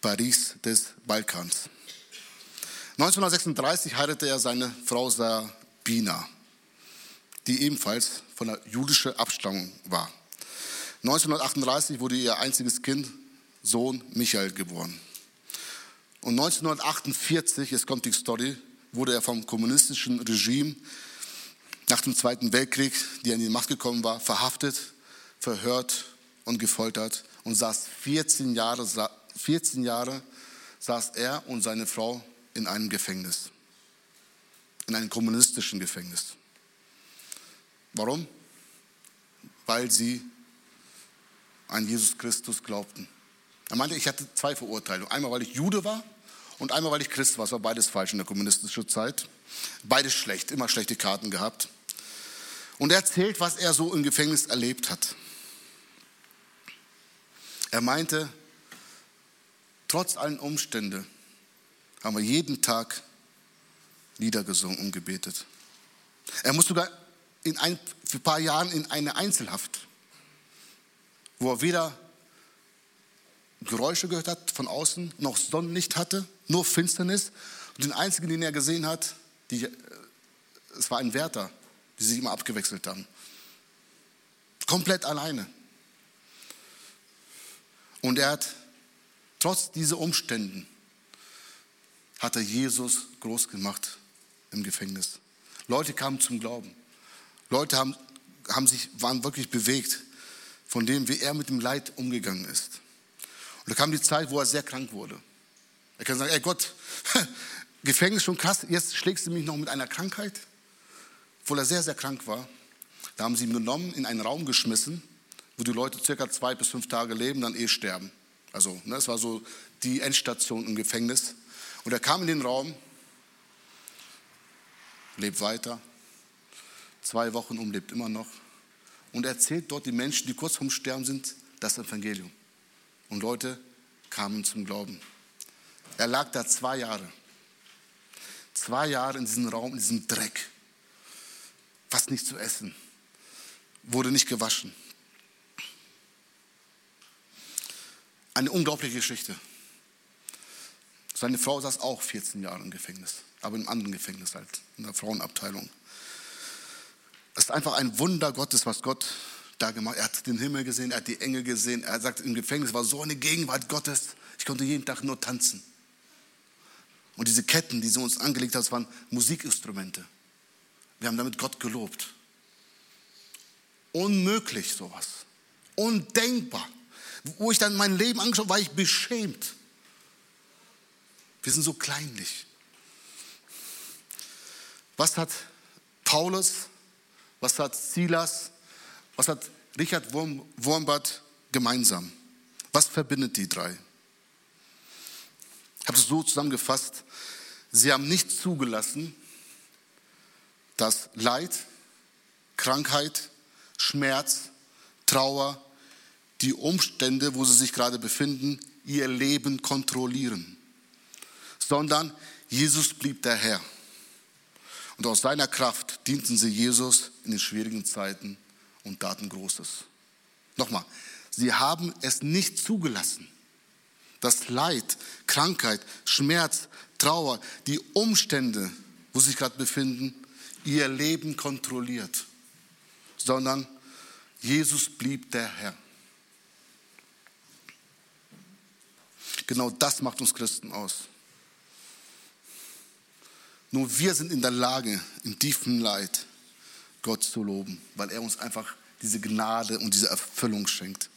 Paris des Balkans. 1936 heiratete er seine Frau Sabina, die ebenfalls von der jüdischen Abstammung war. 1938 wurde ihr einziges Kind, Sohn Michael, geboren. Und 1948, jetzt kommt die Story, wurde er vom kommunistischen Regime nach dem Zweiten Weltkrieg, die an die Macht gekommen war, verhaftet, verhört und gefoltert und saß 14 Jahre, 14 Jahre saß er und seine Frau in einem Gefängnis, in einem kommunistischen Gefängnis. Warum? Weil sie an Jesus Christus glaubten. Er meinte, ich hatte zwei Verurteilungen. Einmal, weil ich Jude war und einmal, weil ich Christ war. Es war beides falsch in der kommunistischen Zeit. Beides schlecht, immer schlechte Karten gehabt. Und er erzählt, was er so im Gefängnis erlebt hat. Er meinte, trotz allen Umständen haben wir jeden Tag Lieder gesungen und gebetet. Er muss sogar in ein, für ein paar Jahren in eine Einzelhaft, wo er weder Geräusche gehört hat von außen, noch Sonnenlicht hatte, nur Finsternis. Und den einzigen, den er gesehen hat, die, äh, es war ein Wärter, die sich immer abgewechselt haben. Komplett alleine. Und er hat, trotz dieser Umständen, hat er Jesus groß gemacht im Gefängnis. Leute kamen zum Glauben. Leute haben, haben sich, waren wirklich bewegt von dem, wie er mit dem Leid umgegangen ist. Und da kam die Zeit, wo er sehr krank wurde. Er kann sagen, ey Gott, Gefängnis schon krass, jetzt schlägst du mich noch mit einer Krankheit. Obwohl er sehr, sehr krank war. Da haben sie ihn genommen, in einen Raum geschmissen, wo die Leute circa zwei bis fünf Tage leben, dann eh sterben. Also, ne, das war so die Endstation im Gefängnis. Und er kam in den Raum, lebt weiter, zwei Wochen um, lebt immer noch und erzählt dort die Menschen, die kurz vorm Sterben sind, das Evangelium. Und Leute kamen zum Glauben. Er lag da zwei Jahre. Zwei Jahre in diesem Raum, in diesem Dreck. Fast nicht zu essen. Wurde nicht gewaschen. Eine unglaubliche Geschichte. Seine Frau saß auch 14 Jahre im Gefängnis, aber im anderen Gefängnis halt, in der Frauenabteilung. Es ist einfach ein Wunder Gottes, was Gott da gemacht hat. Er hat den Himmel gesehen, er hat die Engel gesehen. Er sagt, im Gefängnis war so eine Gegenwart Gottes. Ich konnte jeden Tag nur tanzen. Und diese Ketten, die sie uns angelegt haben, waren Musikinstrumente. Wir haben damit Gott gelobt. Unmöglich sowas. Undenkbar. Wo ich dann mein Leben angeschaut war ich beschämt. Wir sind so kleinlich. Was hat Paulus, was hat Silas, was hat Richard Wurmbart gemeinsam? Was verbindet die drei? Ich habe es so zusammengefasst. Sie haben nicht zugelassen, dass Leid, Krankheit, Schmerz, Trauer, die Umstände, wo sie sich gerade befinden, ihr Leben kontrollieren sondern Jesus blieb der Herr. Und aus seiner Kraft dienten sie Jesus in den schwierigen Zeiten und taten Großes. Nochmal, sie haben es nicht zugelassen, dass Leid, Krankheit, Schmerz, Trauer, die Umstände, wo sie sich gerade befinden, ihr Leben kontrolliert, sondern Jesus blieb der Herr. Genau das macht uns Christen aus. Nur wir sind in der Lage, im tiefen Leid Gott zu loben, weil er uns einfach diese Gnade und diese Erfüllung schenkt.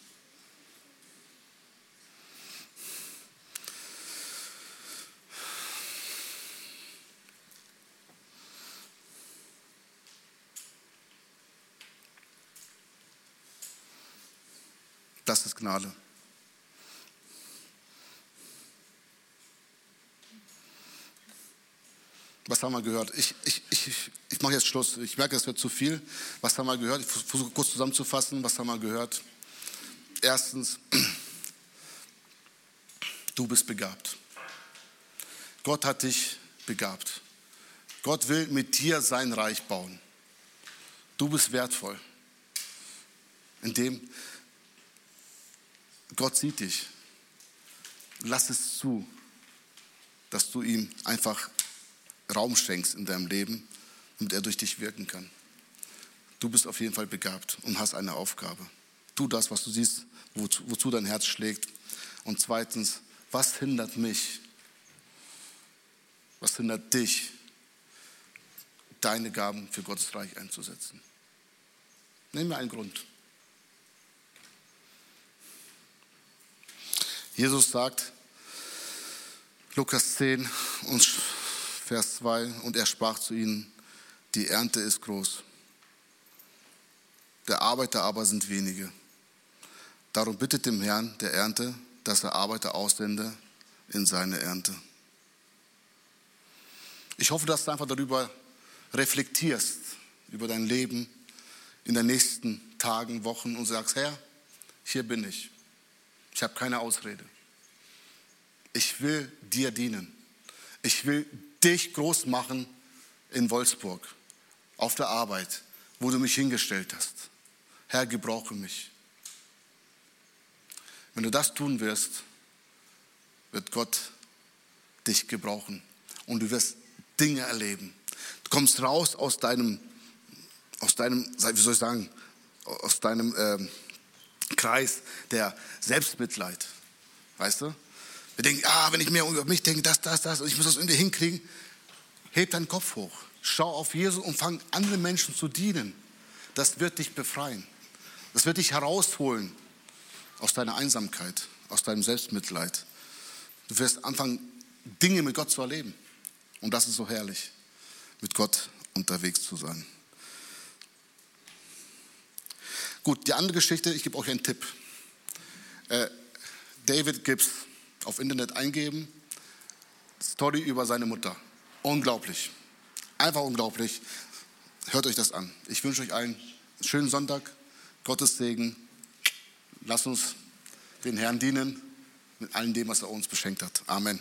Das ist Gnade. Was haben wir gehört? Ich, ich, ich, ich mache jetzt Schluss. Ich merke, es wird zu viel. Was haben wir gehört? Ich versuche kurz zusammenzufassen. Was haben wir gehört? Erstens, du bist begabt. Gott hat dich begabt. Gott will mit dir sein Reich bauen. Du bist wertvoll. Indem Gott sieht dich. Lass es zu, dass du ihm einfach Raum schenkst in deinem Leben, damit er durch dich wirken kann. Du bist auf jeden Fall begabt und hast eine Aufgabe. Tu das, was du siehst, wozu, wozu dein Herz schlägt. Und zweitens, was hindert mich? Was hindert dich, deine Gaben für Gottes Reich einzusetzen? Nehmen wir einen Grund. Jesus sagt, Lukas 10 und Vers 2, und er sprach zu ihnen, die Ernte ist groß, der Arbeiter aber sind wenige. Darum bittet dem Herrn der Ernte, dass er Arbeiter aussende in seine Ernte. Ich hoffe, dass du einfach darüber reflektierst, über dein Leben in den nächsten Tagen, Wochen und sagst, Herr, hier bin ich. Ich habe keine Ausrede. Ich will dir dienen. Ich will dich groß machen in Wolfsburg, auf der Arbeit, wo du mich hingestellt hast. Herr, gebrauche mich. Wenn du das tun wirst, wird Gott dich gebrauchen und du wirst Dinge erleben. Du kommst raus aus deinem, aus deinem, wie soll ich sagen, aus deinem äh, Kreis der Selbstmitleid. Weißt du? Wir denken, ah, wenn ich mehr über mich denke, das, das, das, und ich muss das irgendwie hinkriegen. Heb deinen Kopf hoch. Schau auf Jesus und fang anderen Menschen zu dienen. Das wird dich befreien. Das wird dich herausholen aus deiner Einsamkeit, aus deinem Selbstmitleid. Du wirst anfangen, Dinge mit Gott zu erleben. Und das ist so herrlich, mit Gott unterwegs zu sein. Gut, die andere Geschichte, ich gebe euch einen Tipp. Äh, David Gibbs auf Internet eingeben. Story über seine Mutter. Unglaublich. Einfach unglaublich. Hört euch das an. Ich wünsche euch allen einen schönen Sonntag, Gottes Segen. Lasst uns den Herrn dienen mit allem dem, was er uns beschenkt hat. Amen.